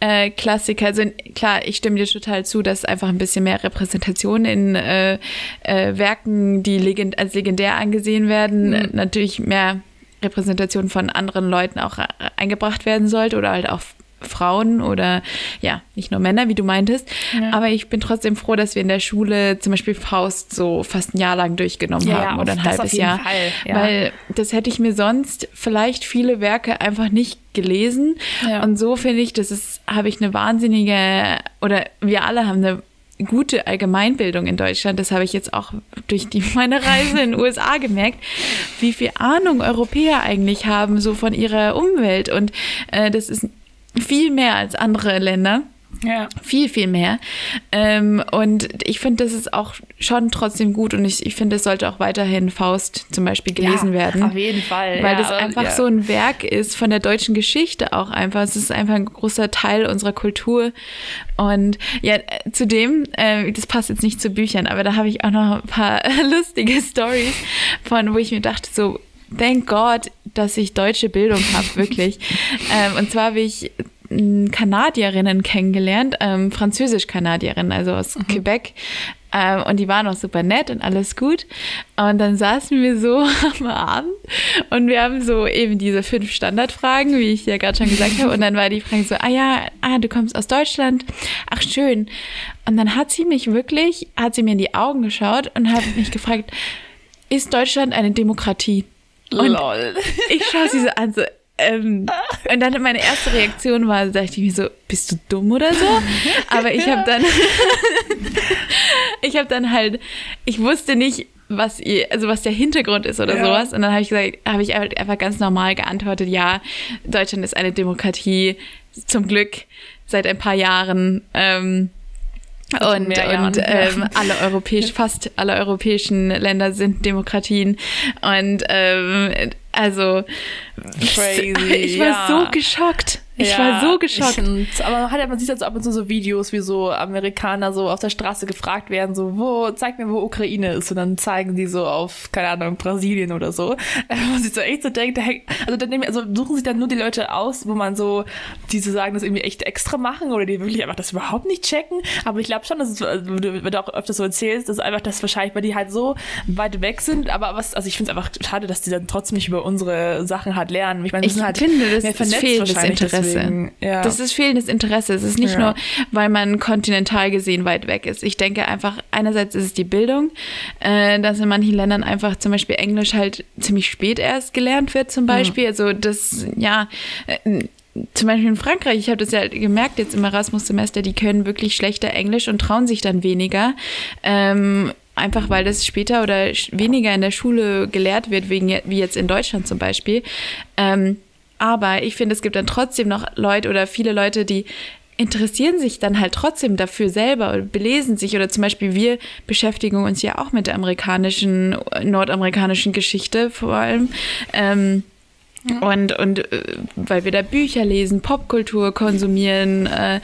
äh, Klassiker. Also klar, ich stimme dir total zu, dass einfach ein bisschen mehr Repräsentation in äh, äh, Werken, die legend als legendär angesehen werden, mhm. natürlich mehr Repräsentation von anderen Leuten auch äh, eingebracht werden sollte oder halt auch Frauen oder ja, nicht nur Männer, wie du meintest. Ja. Aber ich bin trotzdem froh, dass wir in der Schule zum Beispiel Faust so fast ein Jahr lang durchgenommen ja, haben oder ein halbes Jahr. Ja. Weil das hätte ich mir sonst vielleicht viele Werke einfach nicht gelesen. Und so finde ich, das ist, habe ich eine wahnsinnige, oder wir alle haben eine gute Allgemeinbildung in Deutschland. Das habe ich jetzt auch durch die, meine Reise in den USA gemerkt, wie viel Ahnung Europäer eigentlich haben, so von ihrer Umwelt. Und äh, das ist viel mehr als andere Länder. Ja. Viel, viel mehr. Ähm, und ich finde, das ist auch schon trotzdem gut und ich, ich finde, es sollte auch weiterhin Faust zum Beispiel gelesen
ja,
werden.
Auf jeden Fall.
Weil ja, das einfach ja. so ein Werk ist von der deutschen Geschichte auch einfach. Es ist einfach ein großer Teil unserer Kultur. Und ja, zudem, äh, das passt jetzt nicht zu Büchern, aber da habe ich auch noch ein paar lustige Stories von, wo ich mir dachte, so, thank God, dass ich deutsche Bildung habe, wirklich. ähm, und zwar habe ich Kanadierinnen kennengelernt, ähm, Französisch-Kanadierinnen, also aus mhm. Quebec. Ähm, und die waren auch super nett und alles gut. Und dann saßen wir so am Abend und wir haben so eben diese fünf Standardfragen, wie ich ja gerade schon gesagt habe. Und dann war die Frage so, ah ja, ah, du kommst aus Deutschland. Ach schön. Und dann hat sie mich wirklich, hat sie mir in die Augen geschaut und hat mich gefragt, ist Deutschland eine Demokratie? Und Lol. ich schaue sie so an, so, ähm, und dann meine erste Reaktion war, dachte ich mir so, bist du dumm oder so? Aber ich habe dann, ich habe dann halt, ich wusste nicht, was ihr, also was der Hintergrund ist oder ja. sowas. Und dann habe ich gesagt, habe ich einfach ganz normal geantwortet, ja, Deutschland ist eine Demokratie, zum Glück seit ein paar Jahren. Ähm, und, und ähm, alle europäisch, fast alle europäischen Länder sind Demokratien. Und ähm, also Crazy, ich war ja. so geschockt. Ich ja, war so geschockt. Find,
aber man, hat ja, man sieht jetzt ab und zu so Videos, wie so Amerikaner so auf der Straße gefragt werden, so, wo, zeig mir, wo Ukraine ist. Und dann zeigen die so auf, keine Ahnung, Brasilien oder so. Wo sich so echt so denkt, also dann nehmen, also suchen sich dann nur die Leute aus, wo man so, die so sagen, das irgendwie echt extra machen oder die wirklich einfach das überhaupt nicht checken. Aber ich glaube schon, dass es, also, wenn du auch öfters so erzählst, dass einfach das wahrscheinlich, weil die halt so weit weg sind. Aber was, also ich finde es einfach schade, dass die dann trotzdem nicht über unsere Sachen halt lernen.
Ich meine, ich halt finde, das ist fehlendes Interesse. Ja. Das ist fehlendes Interesse. Es ist nicht ja. nur, weil man kontinental gesehen weit weg ist. Ich denke einfach, einerseits ist es die Bildung, äh, dass in manchen Ländern einfach zum Beispiel Englisch halt ziemlich spät erst gelernt wird, zum Beispiel. Mhm. Also das, ja, äh, zum Beispiel in Frankreich, ich habe das ja gemerkt jetzt im Erasmus-Semester, die können wirklich schlechter Englisch und trauen sich dann weniger. Ähm, einfach weil das später oder weniger in der Schule gelehrt wird, wegen, wie jetzt in Deutschland zum Beispiel. Ähm, aber ich finde, es gibt dann trotzdem noch Leute oder viele Leute, die interessieren sich dann halt trotzdem dafür selber oder belesen sich oder zum Beispiel wir beschäftigen uns ja auch mit der amerikanischen, nordamerikanischen Geschichte vor allem. Ähm, ja. Und, und äh, weil wir da Bücher lesen, Popkultur konsumieren, äh,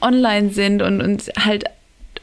online sind und uns halt und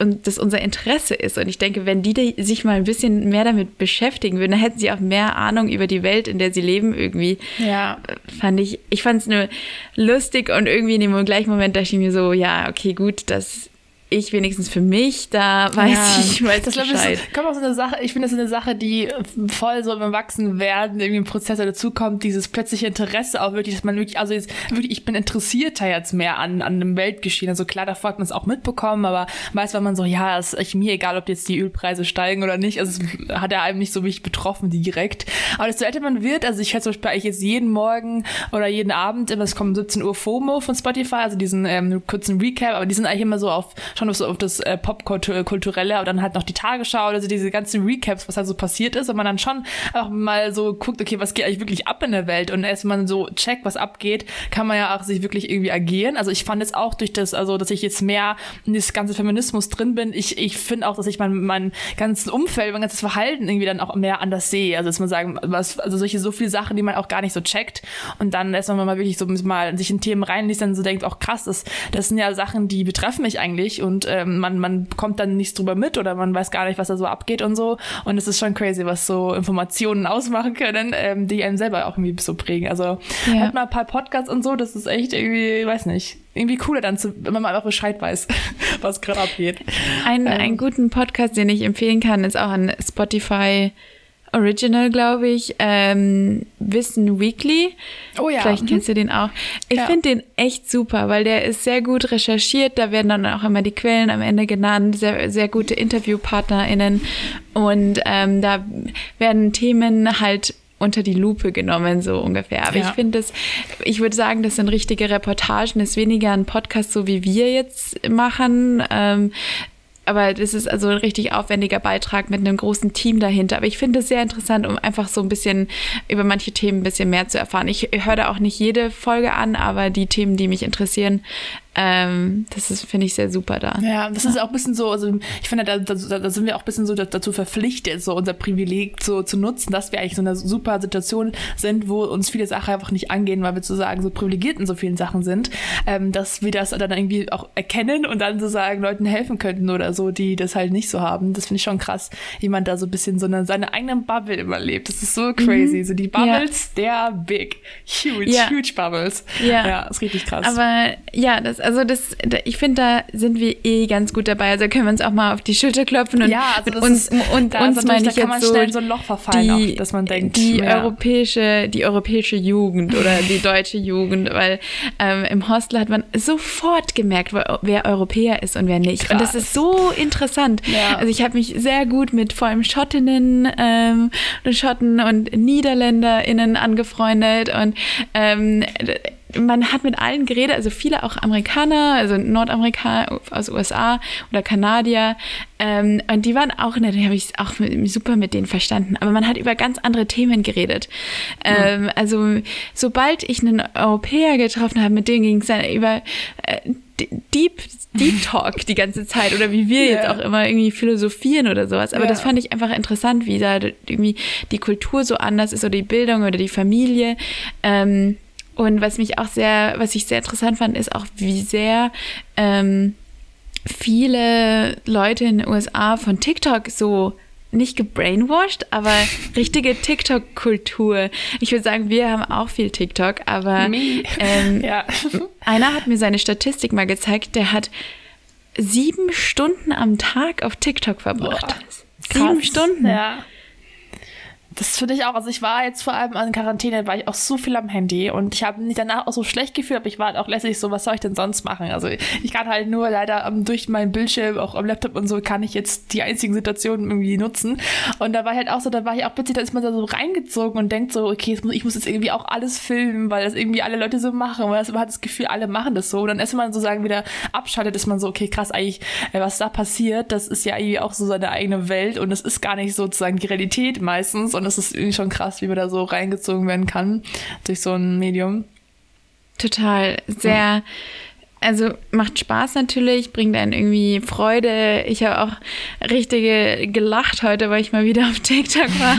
das unser Interesse ist. Und ich denke, wenn die sich mal ein bisschen mehr damit beschäftigen würden, dann hätten sie auch mehr Ahnung über die Welt, in der sie leben irgendwie.
Ja.
Fand ich, ich fand es nur lustig und irgendwie in dem gleichen Moment dachte ich mir so, ja, okay, gut, das ich wenigstens für mich, da weiß ja, ich, weiß das Bescheid.
Ich, kommt auch so eine Sache, ich finde, das ist eine Sache, die voll so im Erwachsenwerden irgendwie ein Prozess dazukommt, dieses plötzliche Interesse auch wirklich, dass man wirklich, also jetzt wirklich, ich bin interessierter jetzt mehr an, an dem Weltgeschehen. Also klar, davor hat man es auch mitbekommen, aber meist war man so, ja, es ist mir egal, ob jetzt die Ölpreise steigen oder nicht. Also es hat ja einem nicht so wirklich betroffen direkt. Aber desto älter man wird, also ich höre zum Beispiel eigentlich jetzt jeden Morgen oder jeden Abend immer, es kommt 17 Uhr FOMO von Spotify, also diesen ähm, kurzen Recap, aber die sind eigentlich immer so auf schon auf, so auf das äh, Popkulturelle, aber dann halt noch die Tagesschau, also diese ganzen Recaps, was halt so passiert ist und man dann schon auch mal so guckt, okay, was geht eigentlich wirklich ab in der Welt und erst wenn man so checkt, was abgeht, kann man ja auch sich wirklich irgendwie agieren. Also ich fand jetzt auch durch das, also dass ich jetzt mehr in das ganze Feminismus drin bin, ich, ich finde auch, dass ich mein, mein ganzes Umfeld, mein ganzes Verhalten irgendwie dann auch mehr anders sehe. Also dass man sagen, was, also solche so viele Sachen, die man auch gar nicht so checkt und dann erst wenn man mal wirklich so mal sich in Themen reinliest, dann so denkt, auch krass, das, das sind ja Sachen, die betreffen mich eigentlich und und ähm, man, man kommt dann nichts drüber mit oder man weiß gar nicht, was da so abgeht und so. Und es ist schon crazy, was so Informationen ausmachen können, ähm, die einem selber auch irgendwie so prägen. Also ja. hat mal ein paar Podcasts und so, das ist echt irgendwie, weiß nicht, irgendwie cooler dann, zu, wenn man einfach Bescheid weiß, was gerade abgeht.
Ein, ähm. einen guten Podcast, den ich empfehlen kann, ist auch ein Spotify Original, glaube ich, ähm, Wissen Weekly.
Oh ja.
Vielleicht mhm. kennst du den auch. Ich ja. finde den echt super, weil der ist sehr gut recherchiert. Da werden dann auch immer die Quellen am Ende genannt, sehr, sehr gute InterviewpartnerInnen. Und ähm, da werden Themen halt unter die Lupe genommen, so ungefähr. Aber ja. ich finde es, ich würde sagen, das sind richtige Reportagen, ist weniger ein Podcast, so wie wir jetzt machen, ähm, aber das ist also ein richtig aufwendiger Beitrag mit einem großen Team dahinter. Aber ich finde es sehr interessant, um einfach so ein bisschen über manche Themen ein bisschen mehr zu erfahren. Ich höre da auch nicht jede Folge an, aber die Themen, die mich interessieren, ähm, das ist, finde ich, sehr super da.
Ja, das ist auch ein bisschen so, also ich finde, da, da, da sind wir auch ein bisschen so dazu verpflichtet, so unser Privileg so zu nutzen, dass wir eigentlich so in einer super Situation sind, wo uns viele Sachen einfach nicht angehen, weil wir sozusagen so privilegiert in so vielen Sachen sind, ähm, dass wir das dann irgendwie auch erkennen und dann sozusagen Leuten helfen könnten oder so, die das halt nicht so haben. Das finde ich schon krass, wie man da so ein bisschen so eine, seine eigenen Bubble immer lebt. Das ist so crazy. Mhm. So die Bubbles, ja. der big, huge, ja. huge Bubbles.
Ja.
ja, ist richtig krass.
Aber ja, das also das, ich finde, da sind wir eh ganz gut dabei. Also können wir uns auch mal auf die Schulter klopfen und
ja, also
mit uns,
ist,
und uns meine ich jetzt so,
so ein Loch verfallen, die, auch, dass man denkt,
die ja. europäische, die europäische Jugend oder die deutsche Jugend, weil ähm, im Hostel hat man sofort gemerkt, wer Europäer ist und wer nicht. Krass. Und das ist so interessant. Ja. Also ich habe mich sehr gut mit vor allem Schottinnen ähm, und Schotten und NiederländerInnen angefreundet und ähm, man hat mit allen geredet, also viele auch Amerikaner, also Nordamerikaner aus USA oder Kanadier. Ähm, und die waren auch nett, die habe ich auch mit, super mit denen verstanden. Aber man hat über ganz andere Themen geredet. Ähm, Also sobald ich einen Europäer getroffen habe, mit denen ging es dann über äh, Deep, Deep Talk die ganze Zeit oder wie wir yeah. jetzt auch immer irgendwie philosophieren oder sowas. Aber yeah. das fand ich einfach interessant, wie da irgendwie die Kultur so anders ist oder die Bildung oder die Familie. Ähm, und was mich auch sehr, was ich sehr interessant fand, ist auch, wie sehr ähm, viele Leute in den USA von TikTok so nicht gebrainwashed, aber richtige TikTok-Kultur. Ich würde sagen, wir haben auch viel TikTok, aber ähm, ja. einer hat mir seine Statistik mal gezeigt, der hat sieben Stunden am Tag auf TikTok verbracht. Boah, sieben Stunden.
Ja. Das finde ich auch. Also ich war jetzt vor allem an Quarantäne, war ich auch so viel am Handy und ich habe mich danach auch so schlecht gefühlt, aber ich war halt auch lässig so, was soll ich denn sonst machen? Also ich kann halt nur leider um, durch meinen Bildschirm, auch am Laptop und so, kann ich jetzt die einzigen Situationen irgendwie nutzen. Und da war ich halt auch so, da war ich auch plötzlich, da ist man da so reingezogen und denkt so, okay, ich muss jetzt irgendwie auch alles filmen, weil das irgendwie alle Leute so machen, weil das, man hat das Gefühl, alle machen das so. Und dann erst man sozusagen wieder abschaltet, ist man so, okay, krass, eigentlich, äh, was da passiert, das ist ja irgendwie auch so seine eigene Welt und es ist gar nicht sozusagen die Realität meistens. Und und das ist irgendwie schon krass, wie man da so reingezogen werden kann durch so ein Medium.
Total. Sehr. also macht Spaß natürlich, bringt einen irgendwie Freude. Ich habe auch richtige gelacht heute, weil ich mal wieder auf TikTok war.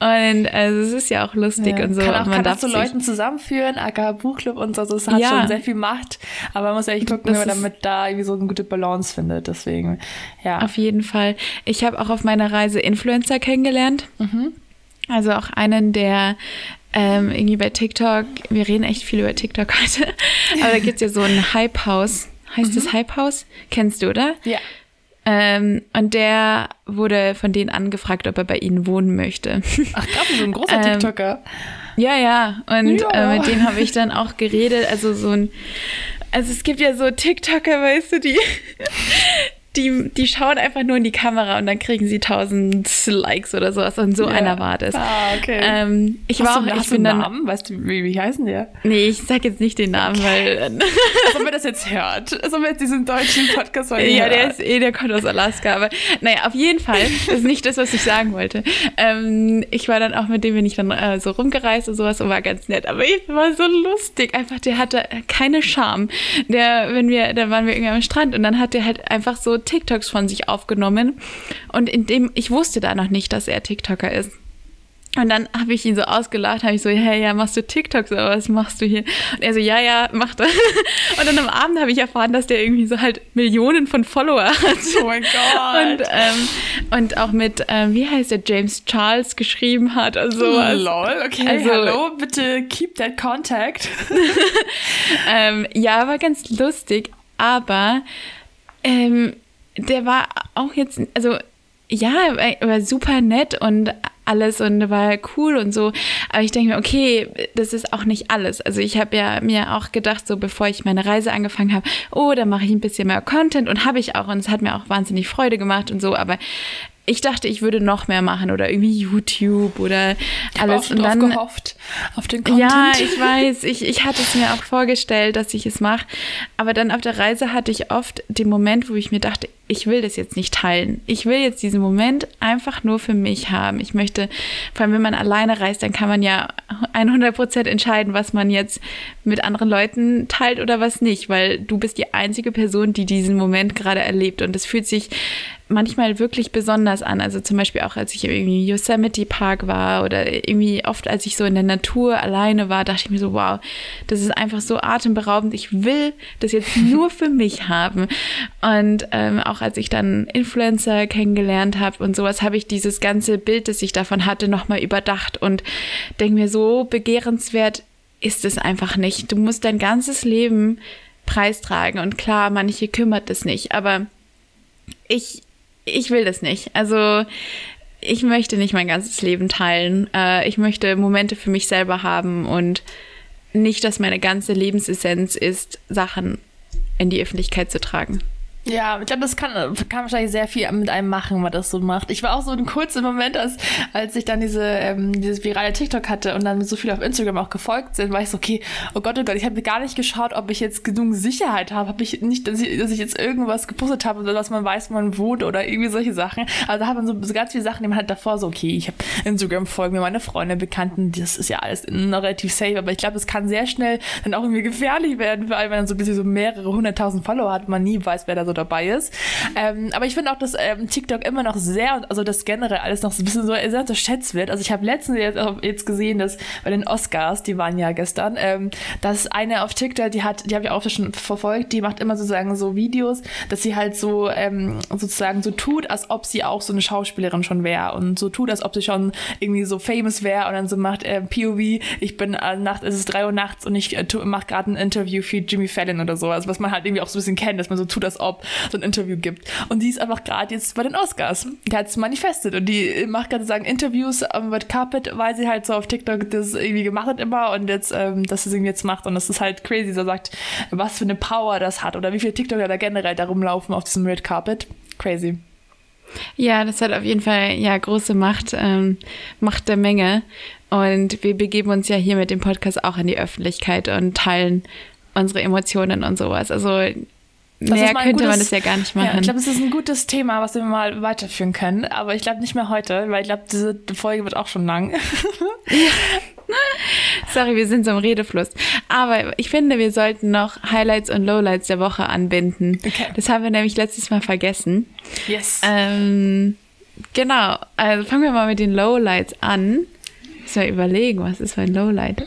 und also es ist ja auch lustig ja, und so.
Kann auch,
man
kann auch so Leuten zusammenführen, aka Buchclub und so. Also es hat ja. schon sehr viel Macht. Aber man muss ja echt gucken, wie man damit da irgendwie so eine gute Balance findet. Deswegen, ja.
Auf jeden Fall. Ich habe auch auf meiner Reise Influencer kennengelernt. Mhm. Also auch einen, der ähm, irgendwie bei TikTok, wir reden echt viel über TikTok heute, aber da gibt es ja so ein Hype-House. Heißt mhm. das Hype-House? Kennst du, oder?
Ja.
Ähm, und der wurde von denen angefragt, ob er bei ihnen wohnen möchte.
Ach, gerade so ein großer ähm, TikToker.
Ja, ja. Und ja. Äh, mit dem habe ich dann auch geredet. Also so ein, also es gibt ja so TikToker, weißt du, die, die, die schauen einfach nur in die Kamera und dann kriegen sie tausend Likes oder sowas. Und so ja. einer war das.
Ah, okay.
Ähm, ich hast war
du,
auch,
hast ich bin einen Namen? Weißt du, wie, wie heißen der?
Nee, ich sag jetzt nicht den Namen, okay. weil.
Als ob man das jetzt hört. Als ob man jetzt diesen deutschen Podcast
hören. Ja, der ist eh, der kommt aus Alaska. Aber naja, auf jeden Fall. Das ist nicht das, was ich sagen wollte. Ähm, ich war dann auch mit dem, bin ich dann äh, so rumgereist und sowas und war ganz nett. Aber ich war so lustig. Einfach, der hatte keine Scham. Der, wenn wir, da waren wir irgendwie am Strand und dann hat der halt einfach so TikToks von sich aufgenommen. Und in dem, ich wusste da noch nicht, dass er TikToker ist. Und dann habe ich ihn so ausgelacht, habe ich so, hey, ja, machst du TikToks oder was machst du hier? Und er so, ja, ja, mach das. Und dann am Abend habe ich erfahren, dass der irgendwie so halt Millionen von Follower hat.
Oh mein Gott.
Und, ähm, und auch mit, ähm, wie heißt der, James Charles geschrieben hat und sowas.
Lol, okay, also, hallo, bitte keep that contact.
ähm, ja, war ganz lustig, aber ähm, der war auch jetzt, also ja, er war super nett und alles und war cool und so. Aber ich denke mir, okay, das ist auch nicht alles. Also ich habe ja mir auch gedacht, so bevor ich meine Reise angefangen habe, oh, da mache ich ein bisschen mehr Content und habe ich auch und es hat mir auch wahnsinnig Freude gemacht und so. Aber ich dachte, ich würde noch mehr machen oder irgendwie YouTube oder
ich
alles.
und dann gehofft auf den Content.
Ja, ich weiß. Ich, ich hatte es mir auch vorgestellt, dass ich es mache. Aber dann auf der Reise hatte ich oft den Moment, wo ich mir dachte, ich will das jetzt nicht teilen. Ich will jetzt diesen Moment einfach nur für mich haben. Ich möchte, vor allem wenn man alleine reist, dann kann man ja 100 Prozent entscheiden, was man jetzt mit anderen Leuten teilt oder was nicht, weil du bist die einzige Person, die diesen Moment gerade erlebt. Und es fühlt sich manchmal wirklich besonders an. Also zum Beispiel auch, als ich irgendwie Yosemite Park war oder irgendwie oft, als ich so in der Natur alleine war, dachte ich mir so, wow, das ist einfach so atemberaubend. Ich will das jetzt nur für mich haben. Und ähm, auch als ich dann Influencer kennengelernt habe und sowas, habe ich dieses ganze Bild, das ich davon hatte, nochmal überdacht und denke mir, so begehrenswert ist es einfach nicht. Du musst dein ganzes Leben preistragen. Und klar, manche kümmert es nicht, aber ich ich will das nicht. Also ich möchte nicht mein ganzes Leben teilen. Äh, ich möchte Momente für mich selber haben und nicht, dass meine ganze Lebensessenz ist, Sachen in die Öffentlichkeit zu tragen.
Ja, ich glaube, das kann, kann wahrscheinlich sehr viel mit einem machen, was das so macht. Ich war auch so ein kurzer Moment, als, als ich dann diese, ähm, dieses virale TikTok hatte und dann so viele auf Instagram auch gefolgt sind, war ich so, okay, oh Gott, oh Gott, ich habe gar nicht geschaut, ob ich jetzt genug Sicherheit habe. Habe ich nicht, dass ich, dass ich jetzt irgendwas gepostet habe, dass man weiß, wo man wohnt oder irgendwie solche Sachen. Also da hat man so, so ganz viele Sachen, die man halt davor so, okay, ich habe Instagram folgen mir meine Freunde, Bekannten, das ist ja alles noch relativ safe, aber ich glaube, es kann sehr schnell dann auch irgendwie gefährlich werden, vor allem wenn man so ein bisschen so mehrere hunderttausend Follower hat, man nie weiß, wer da so dabei ist. Ähm, aber ich finde auch, dass ähm, TikTok immer noch sehr, also das generell alles noch so ein bisschen so sehr unterschätzt wird. Also ich habe letztens jetzt, jetzt gesehen, dass bei den Oscars, die waren ja gestern, ähm, dass eine auf TikTok, die hat, die habe ich auch schon verfolgt, die macht immer sozusagen so Videos, dass sie halt so ähm, sozusagen so tut, als ob sie auch so eine Schauspielerin schon wäre und so tut, als ob sie schon irgendwie so famous wäre und dann so macht äh, POV, ich bin äh, nacht, es ist drei Uhr nachts und ich äh, mache gerade ein Interview für Jimmy Fallon oder so, also was man halt irgendwie auch so ein bisschen kennt, dass man so tut, als ob so ein Interview gibt. Und die ist einfach gerade jetzt bei den Oscars. Die hat es manifestet und die macht gerade sagen Interviews am Red Carpet, weil sie halt so auf TikTok das irgendwie gemacht hat immer und jetzt, ähm, dass sie es irgendwie jetzt macht. Und das ist halt crazy. Sie sagt, was für eine Power das hat oder wie viele TikToker da generell da rumlaufen auf diesem Red Carpet. Crazy.
Ja, das hat auf jeden Fall ja große Macht, ähm, Macht der Menge. Und wir begeben uns ja hier mit dem Podcast auch in die Öffentlichkeit und teilen unsere Emotionen und sowas. Also das Mehr könnte gutes, man das ja gar nicht machen. Ja,
ich glaube, es ist ein gutes Thema, was wir mal weiterführen können. Aber ich glaube nicht mehr heute, weil ich glaube, diese Folge wird auch schon lang.
Sorry, wir sind so im Redefluss. Aber ich finde, wir sollten noch Highlights und Lowlights der Woche anbinden. Okay. Das haben wir nämlich letztes Mal vergessen.
Yes.
Ähm, genau. Also fangen wir mal mit den Lowlights an. Müssen wir überlegen, was ist mein Lowlight?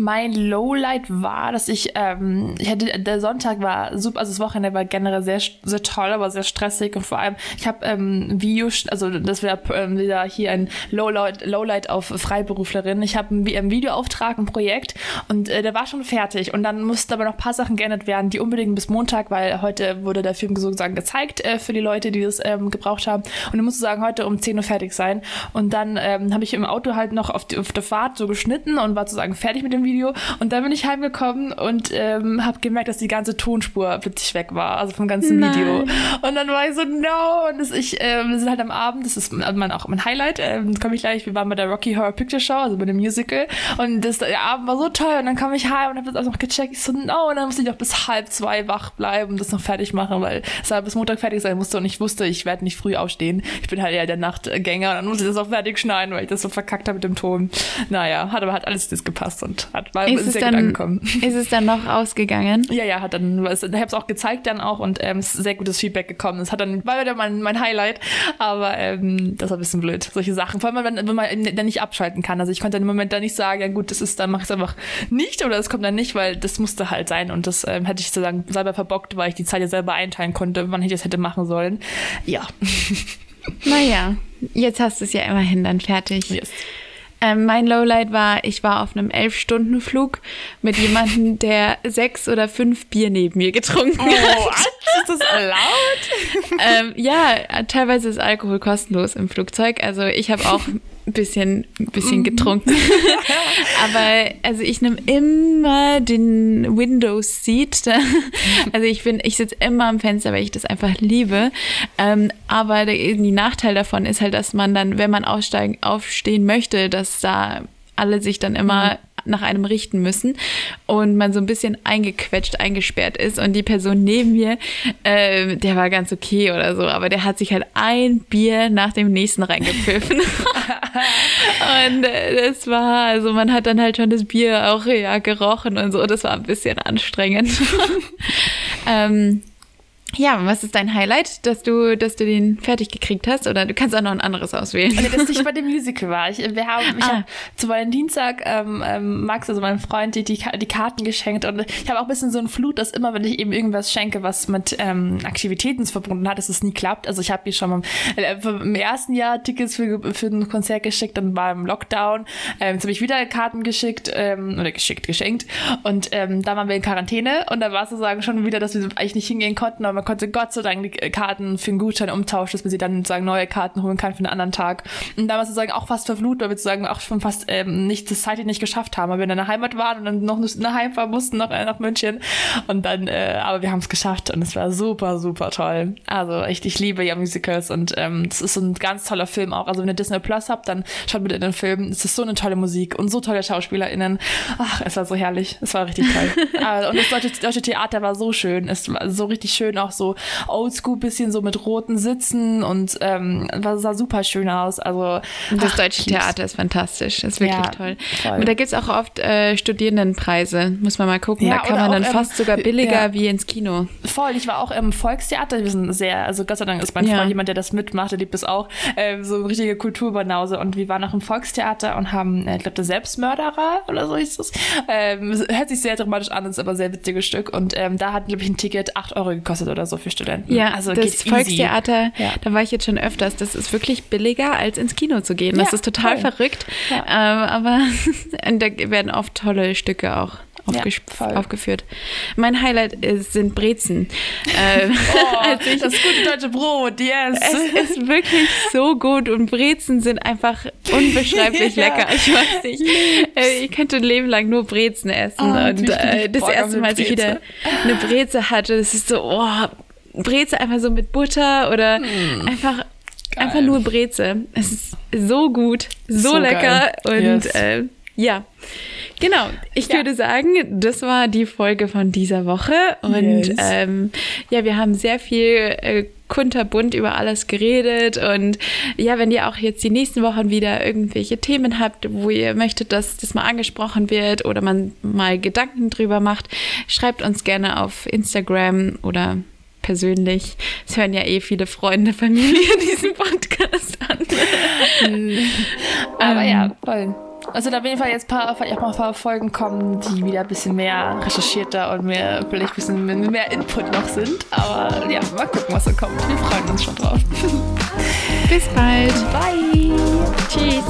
Mein Lowlight war, dass ich, ähm, ich hatte, der Sonntag war super, also das Wochenende war generell sehr, sehr toll, aber sehr stressig und vor allem, ich habe ähm, Video, also das wäre ähm, wieder hier ein Lowlight, Lowlight auf Freiberuflerin. Ich habe einen, Videoauftrag, ein Projekt und äh, der war schon fertig und dann mussten aber noch ein paar Sachen geändert werden, die unbedingt bis Montag, weil heute wurde der Film sozusagen gezeigt äh, für die Leute, die das ähm, gebraucht haben und dann musste sagen, heute um 10 Uhr fertig sein und dann ähm, habe ich im Auto halt noch auf, die, auf der Fahrt so geschnitten und war sozusagen fertig mit dem Video Video. Und dann bin ich heimgekommen und ähm, habe gemerkt, dass die ganze Tonspur plötzlich weg war, also vom ganzen Nein. Video. Und dann war ich so, no. Und das, ich, äh, wir sind halt am Abend, das ist mein, auch mein Highlight, äh, komme ich gleich, wir waren bei der Rocky Horror Picture Show, also bei dem Musical. Und das, der Abend war so toll. Und dann kam ich heim und habe das auch noch gecheckt. Ich so, no. Und dann musste ich noch bis halb zwei wach bleiben und das noch fertig machen, weil es halt bis Montag fertig sein musste und ich wusste, ich werde nicht früh aufstehen. Ich bin halt eher der Nachtgänger und dann musste ich das auch fertig schneiden, weil ich das so verkackt habe mit dem Ton. Naja, hat aber hat alles das gepasst und hat war
ist sehr dann, angekommen. Ist es dann noch ausgegangen?
Ja, ja, hat dann, ich habe es auch gezeigt dann auch und ähm, es ist sehr gutes Feedback gekommen. Es hat dann, war wieder mein, mein Highlight, aber ähm, das war ein bisschen blöd, solche Sachen. Vor allem, wenn, wenn man dann nicht abschalten kann. Also ich konnte im Moment dann nicht sagen, ja gut, das ist, dann mache ich es einfach nicht oder es kommt dann nicht, weil das musste halt sein und das ähm, hätte ich sozusagen selber verbockt, weil ich die Zeit ja selber einteilen konnte, wann ich das hätte machen sollen. Ja.
Naja, jetzt hast du es ja immerhin dann fertig. Yes. Ähm, mein Lowlight war, ich war auf einem elf-Stunden-Flug mit jemandem, der sechs oder fünf Bier neben mir getrunken oh, hat.
Ist das erlaubt?
ähm, ja, teilweise ist Alkohol kostenlos im Flugzeug. Also ich habe auch bisschen, ein bisschen mhm. getrunken. Aber also ich nehme immer den Windows Seat. also ich bin, ich sitze immer am Fenster, weil ich das einfach liebe. Ähm, aber der, die Nachteil davon ist halt, dass man dann, wenn man aussteigen, aufstehen möchte, dass da alle sich dann immer mhm nach einem richten müssen und man so ein bisschen eingequetscht, eingesperrt ist und die Person neben mir, äh, der war ganz okay oder so, aber der hat sich halt ein Bier nach dem nächsten reingepfiffen. und äh, das war, also man hat dann halt schon das Bier auch ja gerochen und so, das war ein bisschen anstrengend. ähm, ja, was ist dein Highlight, dass du, dass du den fertig gekriegt hast? Oder du kannst auch noch ein anderes auswählen.
Nee, dass ich bei dem Musical war. Ich, wir haben, ich ah. hab zu Valentinstag ähm, ähm, Max, also mein Freund, die, die, die Karten geschenkt. Und ich habe auch ein bisschen so ein Flut, dass immer, wenn ich eben irgendwas schenke, was mit ähm, Aktivitäten verbunden hat, dass es nie klappt. Also ich habe hier schon mal äh, im ersten Jahr Tickets für, für ein Konzert geschickt, dann war im Lockdown. Ähm, jetzt habe ich wieder Karten geschickt, ähm, oder geschickt, geschenkt. Und ähm, da waren wir in Quarantäne und da war es sozusagen schon wieder, dass wir eigentlich nicht hingehen konnten, aber man konnte Gott sei Dank die Karten für einen Gutschein umtauschen, dass man sie dann sozusagen neue Karten holen kann für einen anderen Tag. Und da war es sozusagen auch fast verflucht, weil wir sozusagen auch schon fast ähm, nicht das zeitlich nicht geschafft haben, weil wir in der Heimat waren und dann noch nach Heim fahren mussten, noch äh, nach München. Und dann, äh, aber wir haben es geschafft und es war super, super toll. Also echt, ich liebe ja Musicals und ähm, es ist so ein ganz toller Film auch. Also wenn ihr Disney Plus habt, dann schaut bitte in den Film. Es ist so eine tolle Musik und so tolle SchauspielerInnen. Ach, es war so herrlich. Es war richtig toll. Ah, und das deutsche, deutsche Theater war so schön. Es war so richtig schön, auch so oldschool bisschen so mit roten Sitzen und ähm, das sah super schön aus. Also
das ach, deutsche Theater ist fantastisch, ist wirklich ja, toll. Voll. Und da gibt es auch oft äh, Studierendenpreise, muss man mal gucken. Ja, da kann man dann fast sogar billiger ja. wie ins Kino.
Voll, ich war auch im Volkstheater, wir sind sehr, also Gott sei Dank ist mein Freund jemand, der das mitmacht, der liebt es auch, äh, so richtige Kulturbanause und wir waren auch im Volkstheater und haben, äh, ich glaube, der Selbstmörderer oder so hieß es. Ähm, hört sich sehr dramatisch an, ist aber sehr witziges Stück und ähm, da hat, glaube ich, ein Ticket 8 Euro gekostet oder so für Studenten.
Ja, also das Volkstheater, ja. da war ich jetzt schon öfters. Das ist wirklich billiger, als ins Kino zu gehen. Das ja, ist total toll. verrückt. Ähm, aber da werden oft tolle Stücke auch aufgeführt. Mein Highlight ist, sind Brezen.
Äh, oh, ich, das gute deutsche Brot, yes.
Es ist wirklich so gut und Brezen sind einfach unbeschreiblich lecker. Ich weiß nicht. Äh, ich könnte ein Leben lang nur Brezen essen. Oh, und äh, das erste Mal, als ich wieder eine Breze hatte, das ist so, oh, Breze einfach so mit Butter oder hm. einfach, einfach nur Breze. Es ist so gut, so, so lecker geil. und yes. äh, ja. Genau, ich ja. würde sagen, das war die Folge von dieser Woche und yes. ähm, ja, wir haben sehr viel äh, kunterbunt über alles geredet. Und ja, wenn ihr auch jetzt die nächsten Wochen wieder irgendwelche Themen habt, wo ihr möchtet, dass das mal angesprochen wird oder man mal Gedanken drüber macht, schreibt uns gerne auf Instagram oder persönlich. Es hören ja eh viele Freunde, Familie diesen Podcast an.
Aber ja, ähm, voll. Also es sind auf jeden Fall jetzt ein paar, vielleicht auch mal ein paar Folgen kommen, die wieder ein bisschen mehr recherchierter und mehr, vielleicht ein bisschen mehr Input noch sind. Aber ja, mal gucken, was da kommt. Wir freuen uns schon drauf.
Bis bald.
Bye. Tschüss.